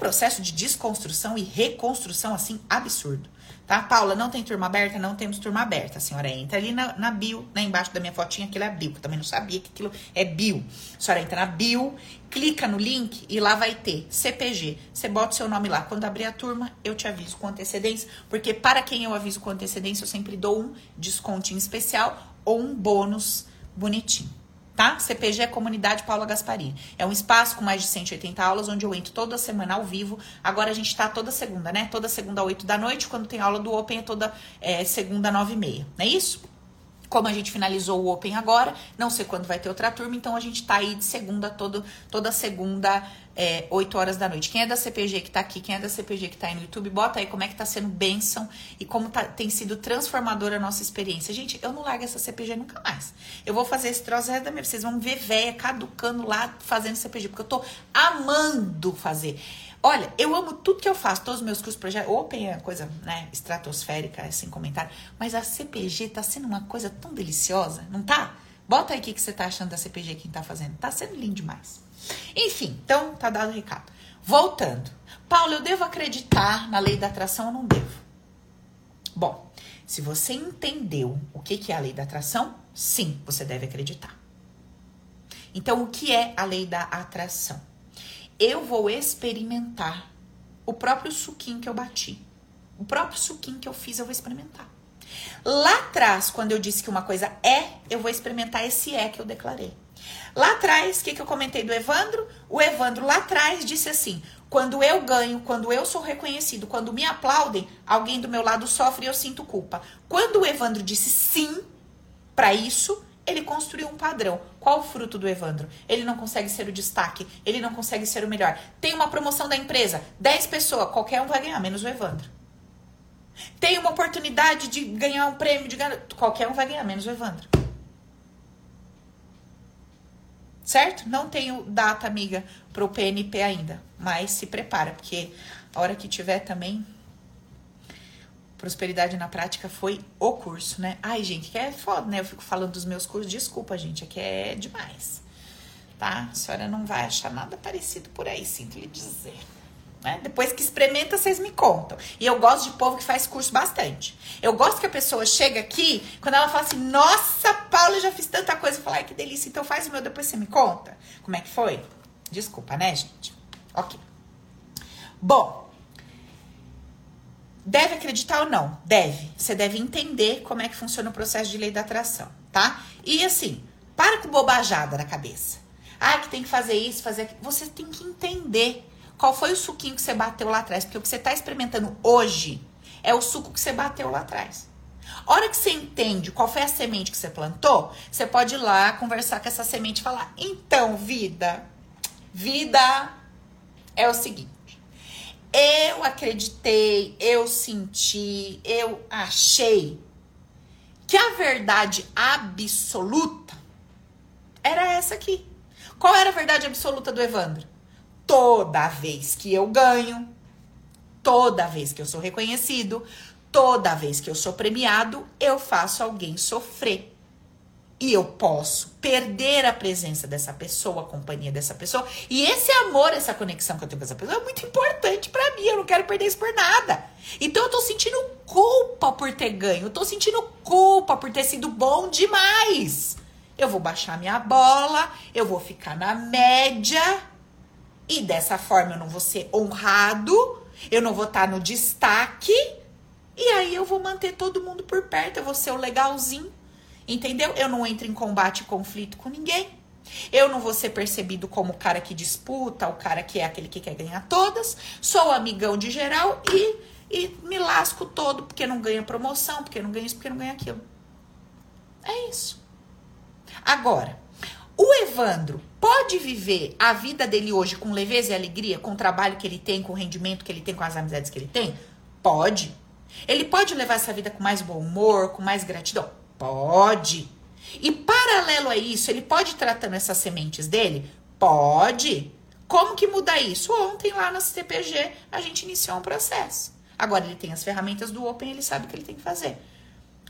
processo de desconstrução e reconstrução, assim, absurdo. Tá? Paula, não tem turma aberta? Não temos turma aberta. A senhora entra ali na, na bio, né, embaixo da minha fotinha, aquilo é bio, que eu também não sabia que aquilo é bio. A senhora entra na bio, clica no link e lá vai ter CPG. Você bota o seu nome lá. Quando abrir a turma, eu te aviso com antecedência, porque para quem eu aviso com antecedência, eu sempre dou um descontinho especial ou um bônus bonitinho tá? CPG é Comunidade Paula Gasparini. É um espaço com mais de 180 aulas, onde eu entro toda semana ao vivo. Agora a gente tá toda segunda, né? Toda segunda às 8 da noite. Quando tem aula do Open é toda é, segunda às 9 e meia. Não é isso? Como a gente finalizou o Open agora, não sei quando vai ter outra turma, então a gente tá aí de segunda, todo, toda segunda, é, 8 horas da noite. Quem é da CPG que tá aqui, quem é da CPG que tá aí no YouTube, bota aí como é que tá sendo bênção e como tá, tem sido transformadora a nossa experiência. Gente, eu não largo essa CPG nunca mais. Eu vou fazer esse troço da minha Vocês vão ver véia caducando lá fazendo CPG, porque eu tô amando fazer. Olha, eu amo tudo que eu faço, todos os meus cursos, projetos. Open é coisa, né, estratosférica, sem comentário. Mas a CPG tá sendo uma coisa tão deliciosa, não tá? Bota aí o que, você tá achando da CPG, quem tá fazendo. Tá sendo lindo demais. Enfim, então tá dado o recado. Voltando. Paulo, eu devo acreditar na lei da atração ou não devo? Bom, se você entendeu o que é a lei da atração, sim, você deve acreditar. Então, o que é a lei da atração? Eu vou experimentar o próprio suquinho que eu bati. O próprio suquinho que eu fiz, eu vou experimentar. Lá atrás, quando eu disse que uma coisa é, eu vou experimentar esse é que eu declarei. Lá atrás, o que, que eu comentei do Evandro? O Evandro lá atrás disse assim: quando eu ganho, quando eu sou reconhecido, quando me aplaudem, alguém do meu lado sofre e eu sinto culpa. Quando o Evandro disse sim para isso, ele construiu um padrão. Qual o fruto do Evandro? Ele não consegue ser o destaque, ele não consegue ser o melhor. Tem uma promoção da empresa, 10 pessoas, qualquer um vai ganhar, menos o Evandro. Tem uma oportunidade de ganhar um prêmio, de ganhar, qualquer um vai ganhar, menos o Evandro. certo? Não tenho data, amiga, pro PNP ainda, mas se prepara, porque a hora que tiver também Prosperidade na prática foi o curso, né? Ai, gente, que é foda, né? Eu fico falando dos meus cursos, desculpa, gente, que é demais. Tá? A senhora não vai achar nada parecido por aí, sinto lhe dizer. Né? Depois que experimenta, vocês me contam. E eu gosto de povo que faz curso bastante. Eu gosto que a pessoa chega aqui, quando ela fala assim, nossa, Paula, eu já fiz tanta coisa. Eu falo, ai, que delícia, então faz o meu, depois você me conta. Como é que foi? Desculpa, né, gente? Ok. Bom, Deve acreditar ou não? Deve. Você deve entender como é que funciona o processo de lei da atração, tá? E assim, para com bobajada na cabeça. Ah, que tem que fazer isso, fazer aquilo. Você tem que entender qual foi o suquinho que você bateu lá atrás. Porque o que você está experimentando hoje é o suco que você bateu lá atrás. A hora que você entende qual foi a semente que você plantou, você pode ir lá conversar com essa semente e falar: então, vida, vida é o seguinte eu acreditei, eu senti, eu achei que a verdade absoluta era essa aqui. Qual era a verdade absoluta do Evandro? Toda vez que eu ganho, toda vez que eu sou reconhecido, toda vez que eu sou premiado, eu faço alguém sofrer e eu posso perder a presença dessa pessoa, a companhia dessa pessoa. E esse amor, essa conexão que eu tenho com essa pessoa é muito importante para mim. Eu não quero perder isso por nada. Então eu tô sentindo culpa por ter ganho. Eu tô sentindo culpa por ter sido bom demais. Eu vou baixar minha bola, eu vou ficar na média. E dessa forma eu não vou ser honrado, eu não vou estar no destaque. E aí eu vou manter todo mundo por perto, eu vou ser o legalzinho Entendeu? Eu não entro em combate e conflito com ninguém. Eu não vou ser percebido como o cara que disputa, o cara que é aquele que quer ganhar todas. Sou amigão de geral e, e me lasco todo porque não ganha promoção, porque não ganha isso, porque não ganha aquilo. É isso. Agora, o Evandro pode viver a vida dele hoje com leveza e alegria, com o trabalho que ele tem, com o rendimento que ele tem, com as amizades que ele tem? Pode. Ele pode levar essa vida com mais bom humor, com mais gratidão? Pode. E paralelo a isso, ele pode ir tratando essas sementes dele? Pode. Como que muda isso? Ontem lá na CPG a gente iniciou um processo. Agora ele tem as ferramentas do Open, ele sabe o que ele tem que fazer.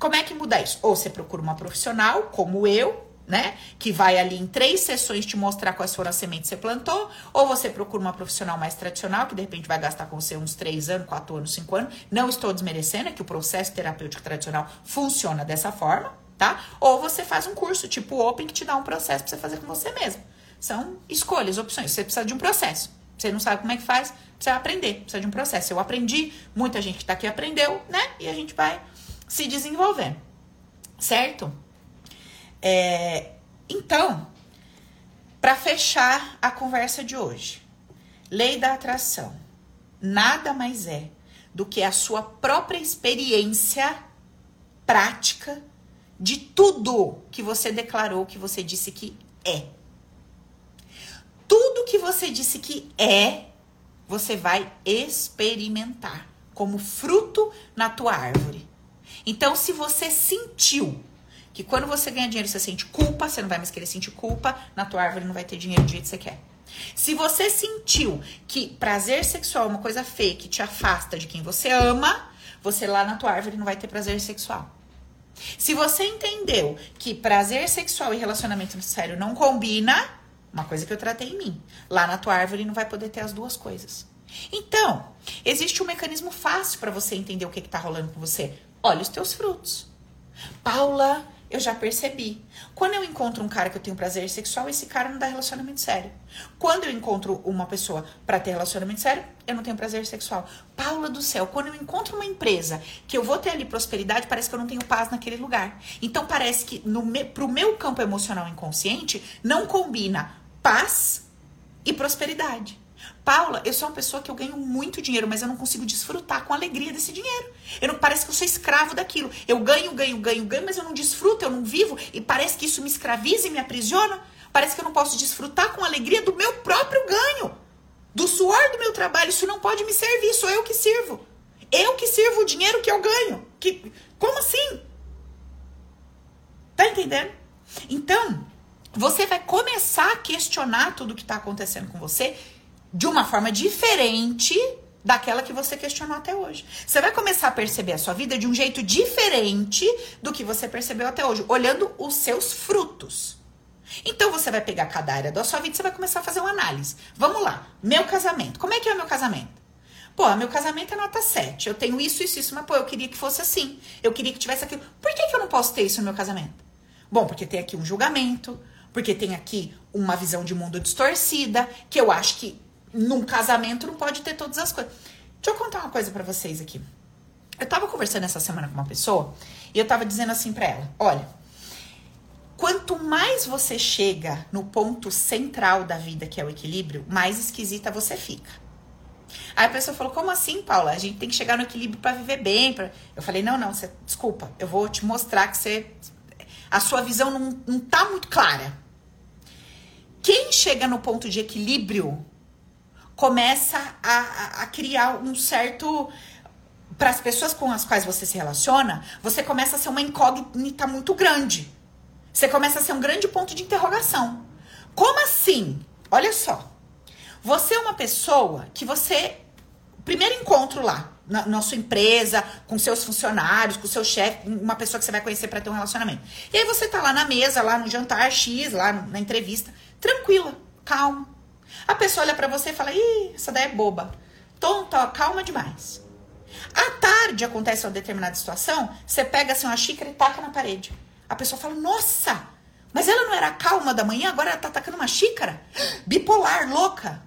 Como é que muda isso? Ou você procura uma profissional, como eu, né? Que vai ali em três sessões te mostrar quais foram as sementes que você plantou, ou você procura uma profissional mais tradicional, que de repente vai gastar com você uns três anos, quatro anos, cinco anos. Não estou desmerecendo, é que o processo terapêutico tradicional funciona dessa forma, tá? Ou você faz um curso tipo Open que te dá um processo pra você fazer com você mesmo. São escolhas, opções. Você precisa de um processo. Você não sabe como é que faz, precisa aprender, precisa de um processo. Eu aprendi, muita gente que tá aqui aprendeu, né? E a gente vai se desenvolvendo. Certo? É, então, para fechar a conversa de hoje, lei da atração nada mais é do que a sua própria experiência prática de tudo que você declarou que você disse que é. Tudo que você disse que é, você vai experimentar como fruto na tua árvore. Então, se você sentiu que quando você ganha dinheiro, você sente culpa, você não vai mais querer sentir culpa, na tua árvore não vai ter dinheiro do jeito que você quer. Se você sentiu que prazer sexual é uma coisa feia que te afasta de quem você ama, você lá na tua árvore não vai ter prazer sexual. Se você entendeu que prazer sexual e relacionamento sério não combina, uma coisa que eu tratei em mim, lá na tua árvore não vai poder ter as duas coisas. Então, existe um mecanismo fácil para você entender o que está rolando com você. Olha os teus frutos. Paula, eu já percebi. Quando eu encontro um cara que eu tenho prazer sexual, esse cara não dá relacionamento sério. Quando eu encontro uma pessoa para ter relacionamento sério, eu não tenho prazer sexual. Paula do céu, quando eu encontro uma empresa que eu vou ter ali prosperidade, parece que eu não tenho paz naquele lugar. Então parece que no me, pro meu campo emocional inconsciente não combina paz e prosperidade. Paula, eu sou uma pessoa que eu ganho muito dinheiro, mas eu não consigo desfrutar com alegria desse dinheiro. Eu não, parece que eu sou escravo daquilo. Eu ganho, ganho, ganho, ganho, mas eu não desfruto, eu não vivo e parece que isso me escraviza e me aprisiona. Parece que eu não posso desfrutar com alegria do meu próprio ganho, do suor do meu trabalho. Isso não pode me servir, sou eu que sirvo. Eu que sirvo o dinheiro que eu ganho. Que, como assim? Tá entendendo? Então, você vai começar a questionar tudo que está acontecendo com você de uma forma diferente daquela que você questionou até hoje. Você vai começar a perceber a sua vida de um jeito diferente do que você percebeu até hoje, olhando os seus frutos. Então você vai pegar cada área da sua vida e você vai começar a fazer uma análise. Vamos lá, meu casamento. Como é que é o meu casamento? Pô, meu casamento é nota 7. Eu tenho isso, isso, isso, mas pô, eu queria que fosse assim. Eu queria que tivesse aquilo. Por que, que eu não posso ter isso no meu casamento? Bom, porque tem aqui um julgamento, porque tem aqui uma visão de mundo distorcida, que eu acho que num casamento não pode ter todas as coisas. Deixa eu contar uma coisa para vocês aqui. Eu tava conversando essa semana com uma pessoa e eu tava dizendo assim para ela: olha, quanto mais você chega no ponto central da vida, que é o equilíbrio, mais esquisita você fica. Aí a pessoa falou: Como assim, Paula? A gente tem que chegar no equilíbrio para viver bem. Pra... Eu falei: Não, não, desculpa, eu vou te mostrar que você. A sua visão não, não tá muito clara. Quem chega no ponto de equilíbrio começa a, a, criar um certo. Para as pessoas com as quais você se relaciona, você começa a ser uma incógnita muito grande. Você começa a ser um grande ponto de interrogação. Como assim? Olha só. Você é uma pessoa que você. Primeiro encontro lá, na, na sua empresa, com seus funcionários, com seu chefe, uma pessoa que você vai conhecer para ter um relacionamento. E aí você tá lá na mesa, lá no jantar X, lá na entrevista, tranquila, calma. A pessoa olha para você e fala: Ih, essa daí é boba. Tonta, calma demais. À tarde acontece uma determinada situação, você pega assim uma xícara e taca na parede. A pessoa fala: Nossa, mas ela não era calma da manhã, agora ela tá tacando uma xícara? Bipolar, louca.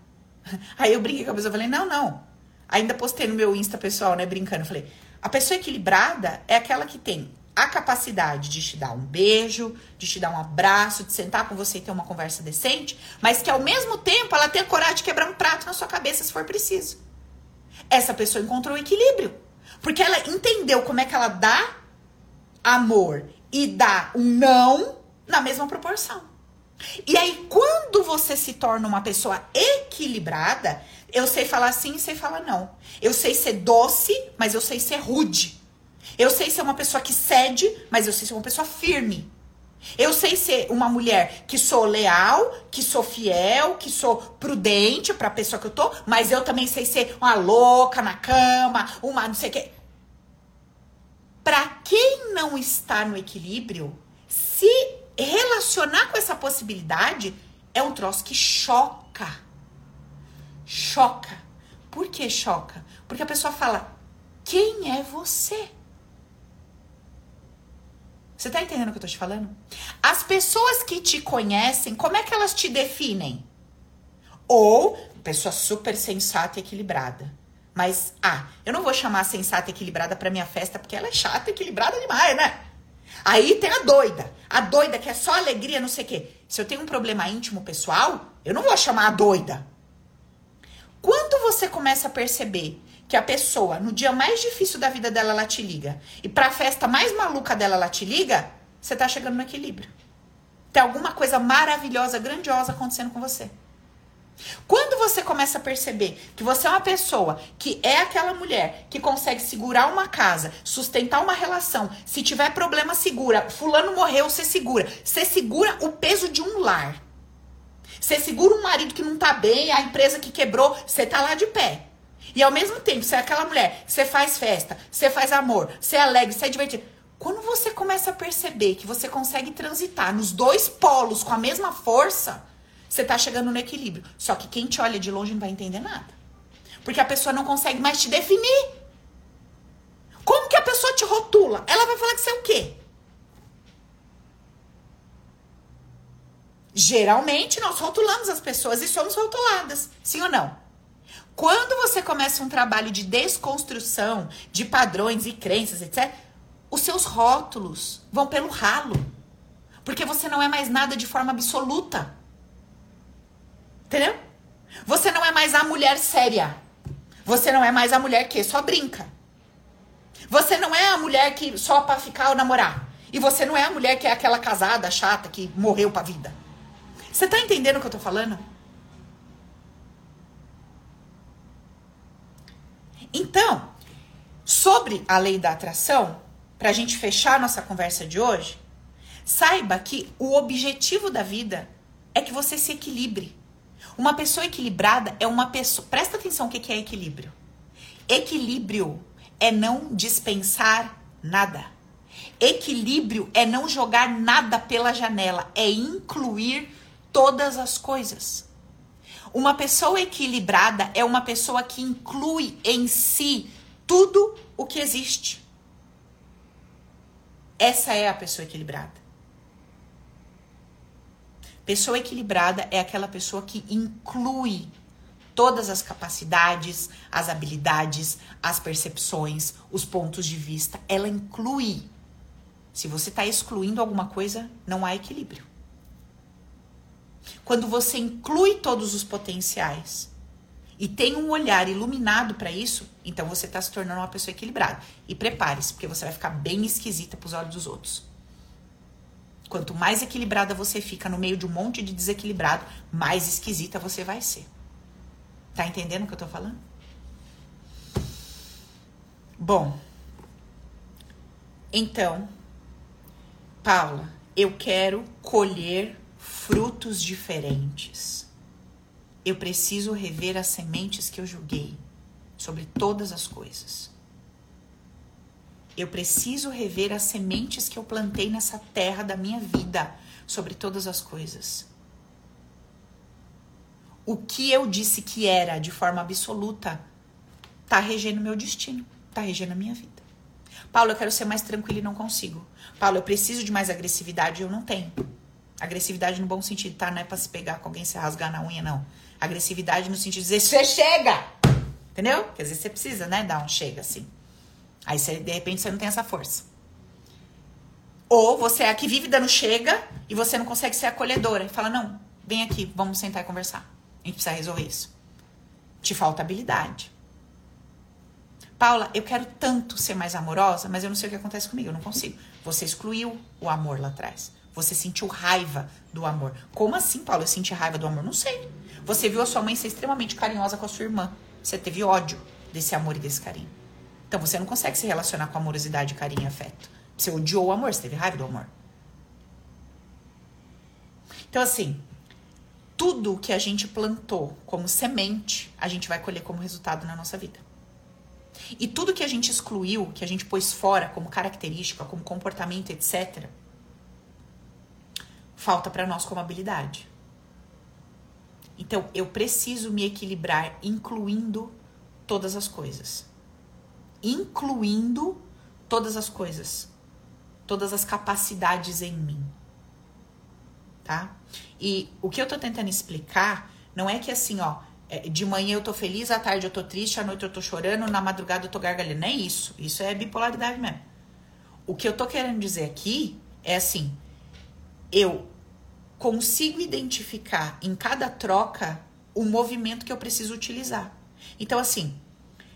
Aí eu brinquei com a pessoa, falei, não, não. Ainda postei no meu Insta pessoal, né, brincando. Falei, a pessoa equilibrada é aquela que tem a capacidade de te dar um beijo, de te dar um abraço, de sentar com você e ter uma conversa decente, mas que ao mesmo tempo ela tem a coragem de quebrar um prato na sua cabeça se for preciso. Essa pessoa encontrou o equilíbrio. Porque ela entendeu como é que ela dá amor e dá um não na mesma proporção. E aí, quando você se torna uma pessoa equilibrada, eu sei falar sim e sei falar não. Eu sei ser doce, mas eu sei ser rude. Eu sei ser uma pessoa que cede, mas eu sei ser uma pessoa firme. Eu sei ser uma mulher que sou leal, que sou fiel, que sou prudente para a pessoa que eu tô, mas eu também sei ser uma louca na cama, uma não sei o quê. Para quem não está no equilíbrio, se relacionar com essa possibilidade é um troço que choca. Choca. Por que choca? Porque a pessoa fala: quem é você? Você tá entendendo o que eu tô te falando? As pessoas que te conhecem, como é que elas te definem? Ou pessoa super sensata e equilibrada. Mas, ah, eu não vou chamar sensata e equilibrada pra minha festa porque ela é chata e equilibrada demais, né? Aí tem a doida. A doida que é só alegria, não sei o quê. Se eu tenho um problema íntimo pessoal, eu não vou chamar a doida. Quando você começa a perceber que a pessoa, no dia mais difícil da vida dela, ela te liga, e pra festa mais maluca dela, ela te liga, você tá chegando no equilíbrio. Tem alguma coisa maravilhosa, grandiosa acontecendo com você. Quando você começa a perceber que você é uma pessoa que é aquela mulher que consegue segurar uma casa, sustentar uma relação, se tiver problema, segura. Fulano morreu, você segura. Você segura o peso de um lar. Você segura um marido que não tá bem, a empresa que quebrou, você tá lá de pé. E ao mesmo tempo, você é aquela mulher, você faz festa, você faz amor, você é alegre, você é divertido. Quando você começa a perceber que você consegue transitar nos dois polos com a mesma força, você tá chegando no equilíbrio. Só que quem te olha de longe não vai entender nada. Porque a pessoa não consegue mais te definir. Como que a pessoa te rotula? Ela vai falar que você é o quê? Geralmente nós rotulamos as pessoas e somos rotuladas, sim ou não? Quando você começa um trabalho de desconstrução de padrões e crenças, etc., os seus rótulos vão pelo ralo. Porque você não é mais nada de forma absoluta. Entendeu? Você não é mais a mulher séria. Você não é mais a mulher que só brinca. Você não é a mulher que só para ficar ou namorar. E você não é a mulher que é aquela casada chata que morreu pra vida. Você tá entendendo o que eu tô falando? Então, sobre a lei da atração, pra gente fechar nossa conversa de hoje, Saiba que o objetivo da vida é que você se equilibre. Uma pessoa equilibrada é uma pessoa. Presta atenção o que é equilíbrio. Equilíbrio é não dispensar nada. Equilíbrio é não jogar nada pela janela, é incluir todas as coisas. Uma pessoa equilibrada é uma pessoa que inclui em si tudo o que existe. Essa é a pessoa equilibrada. Pessoa equilibrada é aquela pessoa que inclui todas as capacidades, as habilidades, as percepções, os pontos de vista. Ela inclui. Se você está excluindo alguma coisa, não há equilíbrio. Quando você inclui todos os potenciais e tem um olhar iluminado para isso, então você está se tornando uma pessoa equilibrada. E prepare-se, porque você vai ficar bem esquisita para os olhos dos outros. Quanto mais equilibrada você fica no meio de um monte de desequilibrado, mais esquisita você vai ser. Tá entendendo o que eu tô falando? Bom, então, Paula, eu quero colher frutos diferentes. Eu preciso rever as sementes que eu julguei sobre todas as coisas. Eu preciso rever as sementes que eu plantei nessa terra da minha vida sobre todas as coisas. O que eu disse que era de forma absoluta tá regendo meu destino, tá regendo a minha vida. Paulo, eu quero ser mais tranquilo e não consigo. Paulo, eu preciso de mais agressividade e eu não tenho. Agressividade no bom sentido, tá? Não é pra se pegar com alguém, se rasgar na unha, não. Agressividade no sentido de dizer, você chega! Entendeu? Quer dizer, você precisa, né, dar um chega assim. Aí, você, de repente, você não tem essa força. Ou você é a que vive dando chega e você não consegue ser acolhedora. E fala, não, vem aqui, vamos sentar e conversar. A gente precisa resolver isso. Te falta habilidade. Paula, eu quero tanto ser mais amorosa, mas eu não sei o que acontece comigo, eu não consigo. Você excluiu o amor lá atrás. Você sentiu raiva do amor. Como assim, Paula? Eu senti raiva do amor? Não sei. Você viu a sua mãe ser extremamente carinhosa com a sua irmã. Você teve ódio desse amor e desse carinho. Então você não consegue se relacionar com amorosidade, carinho e afeto. Você odiou o amor, você teve raiva do amor. Então, assim, tudo que a gente plantou como semente, a gente vai colher como resultado na nossa vida. E tudo que a gente excluiu, que a gente pôs fora como característica, como comportamento, etc., falta para nós como habilidade. Então, eu preciso me equilibrar incluindo todas as coisas incluindo todas as coisas, todas as capacidades em mim. Tá? E o que eu tô tentando explicar não é que assim, ó, é, de manhã eu tô feliz, à tarde eu tô triste, à noite eu tô chorando, na madrugada eu tô gargalhando. Não é isso. Isso é bipolaridade mesmo. O que eu tô querendo dizer aqui é assim: eu consigo identificar em cada troca o movimento que eu preciso utilizar. Então, assim,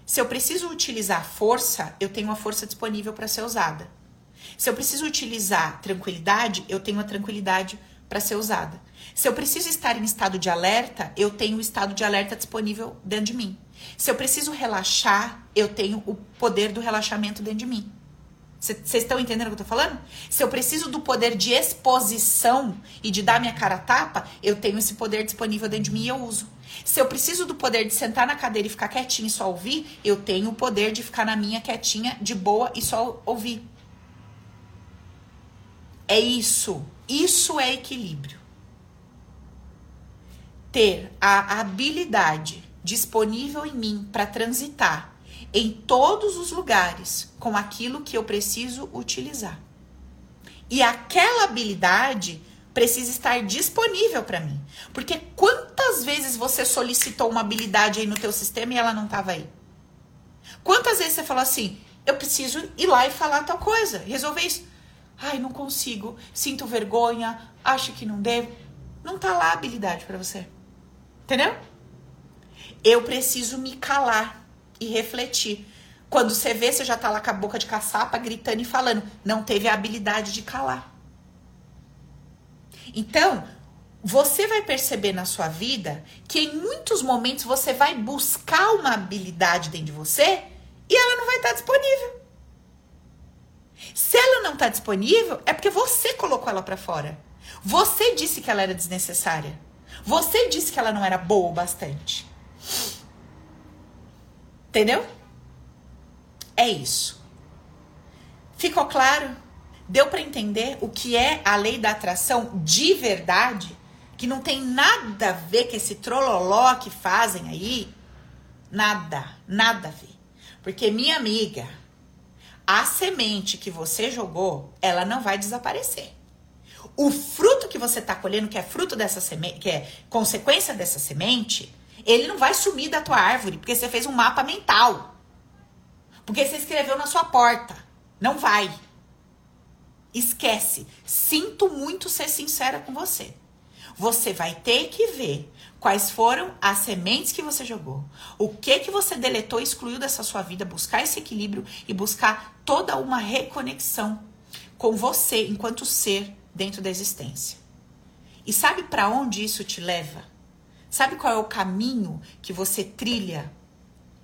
se eu preciso utilizar força, eu tenho a força disponível para ser usada. Se eu preciso utilizar tranquilidade, eu tenho a tranquilidade para ser usada. Se eu preciso estar em estado de alerta, eu tenho o estado de alerta disponível dentro de mim. Se eu preciso relaxar, eu tenho o poder do relaxamento dentro de mim. Vocês estão entendendo o que eu tô falando? Se eu preciso do poder de exposição e de dar minha cara a tapa, eu tenho esse poder disponível dentro de mim e eu uso. Se eu preciso do poder de sentar na cadeira e ficar quietinho e só ouvir, eu tenho o poder de ficar na minha quietinha, de boa e só ouvir. É isso. Isso é equilíbrio. Ter a habilidade disponível em mim para transitar em todos os lugares com aquilo que eu preciso utilizar. E aquela habilidade precisa estar disponível para mim. Porque quantas vezes você solicitou uma habilidade aí no teu sistema e ela não estava aí? Quantas vezes você falou assim, eu preciso ir lá e falar tal coisa, resolver isso. Ai, não consigo, sinto vergonha, acho que não devo. Não tá lá a habilidade para você. Entendeu? Eu preciso me calar e refletir. Quando você vê, você já tá lá com a boca de caçapa, gritando e falando. Não teve a habilidade de calar. Então, você vai perceber na sua vida que em muitos momentos você vai buscar uma habilidade dentro de você e ela não vai estar disponível. Se ela não tá disponível, é porque você colocou ela para fora. Você disse que ela era desnecessária. Você disse que ela não era boa o bastante. Entendeu? É isso. Ficou claro? Deu para entender o que é a lei da atração de verdade? Que não tem nada a ver com esse trololó que fazem aí? Nada, nada a ver. Porque, minha amiga, a semente que você jogou, ela não vai desaparecer. O fruto que você está colhendo, que é fruto dessa semente, que é consequência dessa semente, ele não vai sumir da tua árvore, porque você fez um mapa mental. Porque você escreveu na sua porta. Não vai. Esquece. Sinto muito ser sincera com você. Você vai ter que ver quais foram as sementes que você jogou, o que que você deletou excluiu dessa sua vida, buscar esse equilíbrio e buscar toda uma reconexão com você enquanto ser dentro da existência. E sabe para onde isso te leva? Sabe qual é o caminho que você trilha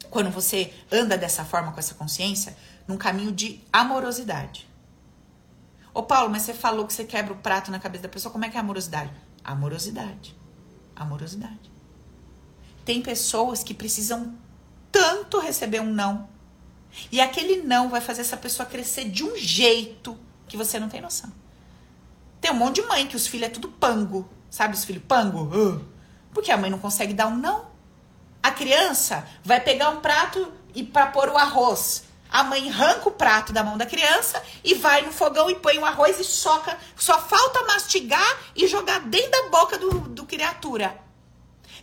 quando você anda dessa forma com essa consciência? Num caminho de amorosidade. Ô Paulo, mas você falou que você quebra o prato na cabeça da pessoa, como é que é amorosidade? Amorosidade. Amorosidade. Tem pessoas que precisam tanto receber um não. E aquele não vai fazer essa pessoa crescer de um jeito que você não tem noção. Tem um monte de mãe que os filhos é tudo pango. Sabe os filhos pango? Uh, porque a mãe não consegue dar um não. A criança vai pegar um prato e para pôr o arroz. A mãe arranca o prato da mão da criança e vai no fogão e põe o arroz e soca. Só falta mastigar e jogar dentro da boca do, do criatura.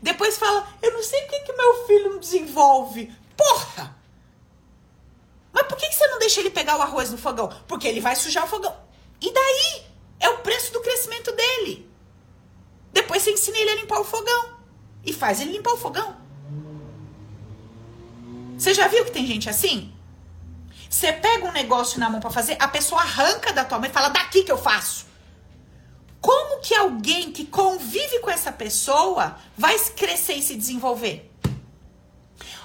Depois fala, eu não sei por que, que meu filho não desenvolve. Porra! Mas por que, que você não deixa ele pegar o arroz no fogão? Porque ele vai sujar o fogão. E daí? É o preço do crescimento dele. Depois você ensina ele a limpar o fogão. E faz ele limpar o fogão. Você já viu que tem gente assim? Você pega um negócio na mão para fazer, a pessoa arranca da tua mão e fala: daqui que eu faço. Como que alguém que convive com essa pessoa vai crescer e se desenvolver?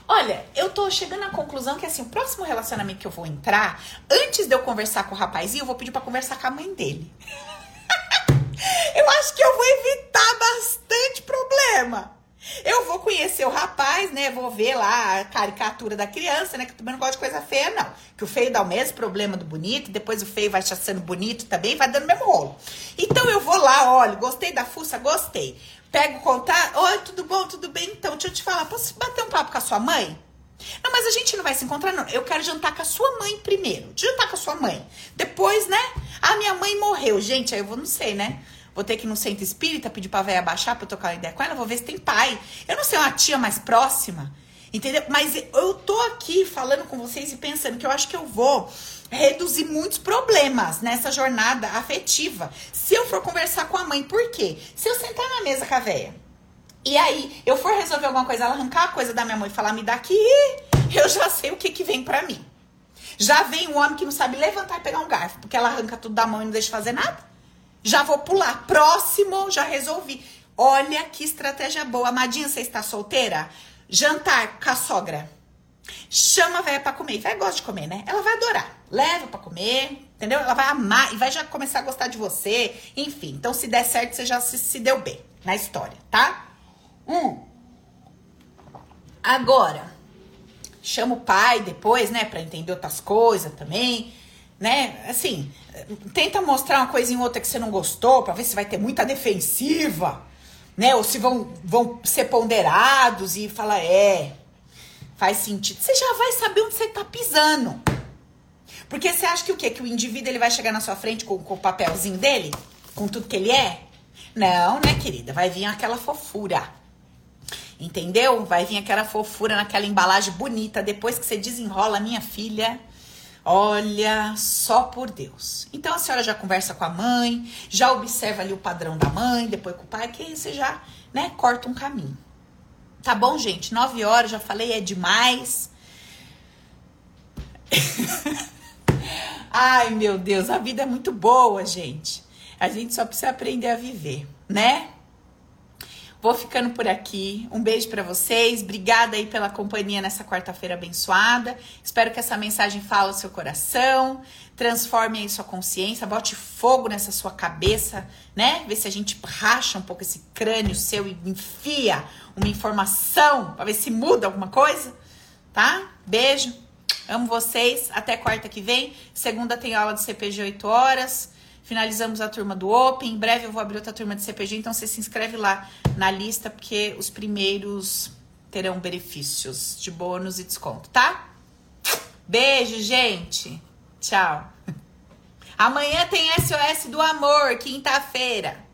Olha, eu tô chegando à conclusão que assim, o próximo relacionamento que eu vou entrar, antes de eu conversar com o rapazinho, eu vou pedir para conversar com a mãe dele. Eu acho que eu vou evitar bastante problema. Eu vou conhecer o rapaz, né? Vou ver lá a caricatura da criança, né? Que também não gosto de coisa feia, não. Que o feio dá o mesmo problema do bonito, depois o feio vai sendo bonito também, vai dando o mesmo rolo. Então eu vou lá, olha, gostei da fuça, gostei. Pego o contato, oi, tudo bom, tudo bem? Então, deixa eu te falar, posso bater um papo com a sua mãe? Não, mas a gente não vai se encontrar, não. Eu quero jantar com a sua mãe primeiro. Jantar com a sua mãe. Depois, né? A minha mãe morreu. Gente, aí eu vou, não sei, né? Vou ter que ir no centro espírita, pedir pra véia baixar pra eu tocar uma ideia com ela, vou ver se tem pai. Eu não sei, uma tia mais próxima, entendeu? Mas eu tô aqui falando com vocês e pensando que eu acho que eu vou reduzir muitos problemas nessa jornada afetiva. Se eu for conversar com a mãe, por quê? Se eu sentar na mesa com a véia, e aí eu for resolver alguma coisa, ela arrancar a coisa da minha mãe e falar, me dá aqui, eu já sei o que que vem pra mim. Já vem um homem que não sabe levantar e pegar um garfo, porque ela arranca tudo da mão e não deixa fazer nada já vou pular. Próximo, já resolvi. Olha que estratégia boa. Amadinha, você está solteira? Jantar com a sogra. Chama a velha pra comer. Vai gosta de comer, né? Ela vai adorar. Leva pra comer, entendeu? Ela vai amar e vai já começar a gostar de você. Enfim, então se der certo, você já se, se deu bem na história, tá? Hum. Agora, chama o pai depois, né? Pra entender outras coisas também né? Assim, tenta mostrar uma coisa em outra que você não gostou, para ver se vai ter muita defensiva, né? Ou se vão, vão ser ponderados e falar, é, faz sentido. Você já vai saber onde você tá pisando. Porque você acha que o quê? Que o indivíduo ele vai chegar na sua frente com, com o papelzinho dele? Com tudo que ele é? Não, né, querida? Vai vir aquela fofura. Entendeu? Vai vir aquela fofura naquela embalagem bonita. Depois que você desenrola, minha filha Olha, só por Deus. Então a senhora já conversa com a mãe, já observa ali o padrão da mãe, depois com o pai, que aí você já, né, corta um caminho. Tá bom, gente? Nove horas, já falei, é demais. Ai, meu Deus, a vida é muito boa, gente. A gente só precisa aprender a viver, né? Vou ficando por aqui. Um beijo para vocês. Obrigada aí pela companhia nessa quarta-feira abençoada. Espero que essa mensagem fale ao seu coração, transforme aí sua consciência, bote fogo nessa sua cabeça, né? Vê se a gente racha um pouco esse crânio seu e enfia uma informação para ver se muda alguma coisa, tá? Beijo. Amo vocês. Até quarta que vem. Segunda tem aula do CPG 8 horas. Finalizamos a turma do Open. Em breve eu vou abrir outra turma de CPG, então você se inscreve lá na lista, porque os primeiros terão benefícios de bônus e desconto, tá? Beijo, gente. Tchau. Amanhã tem SOS do Amor, quinta-feira.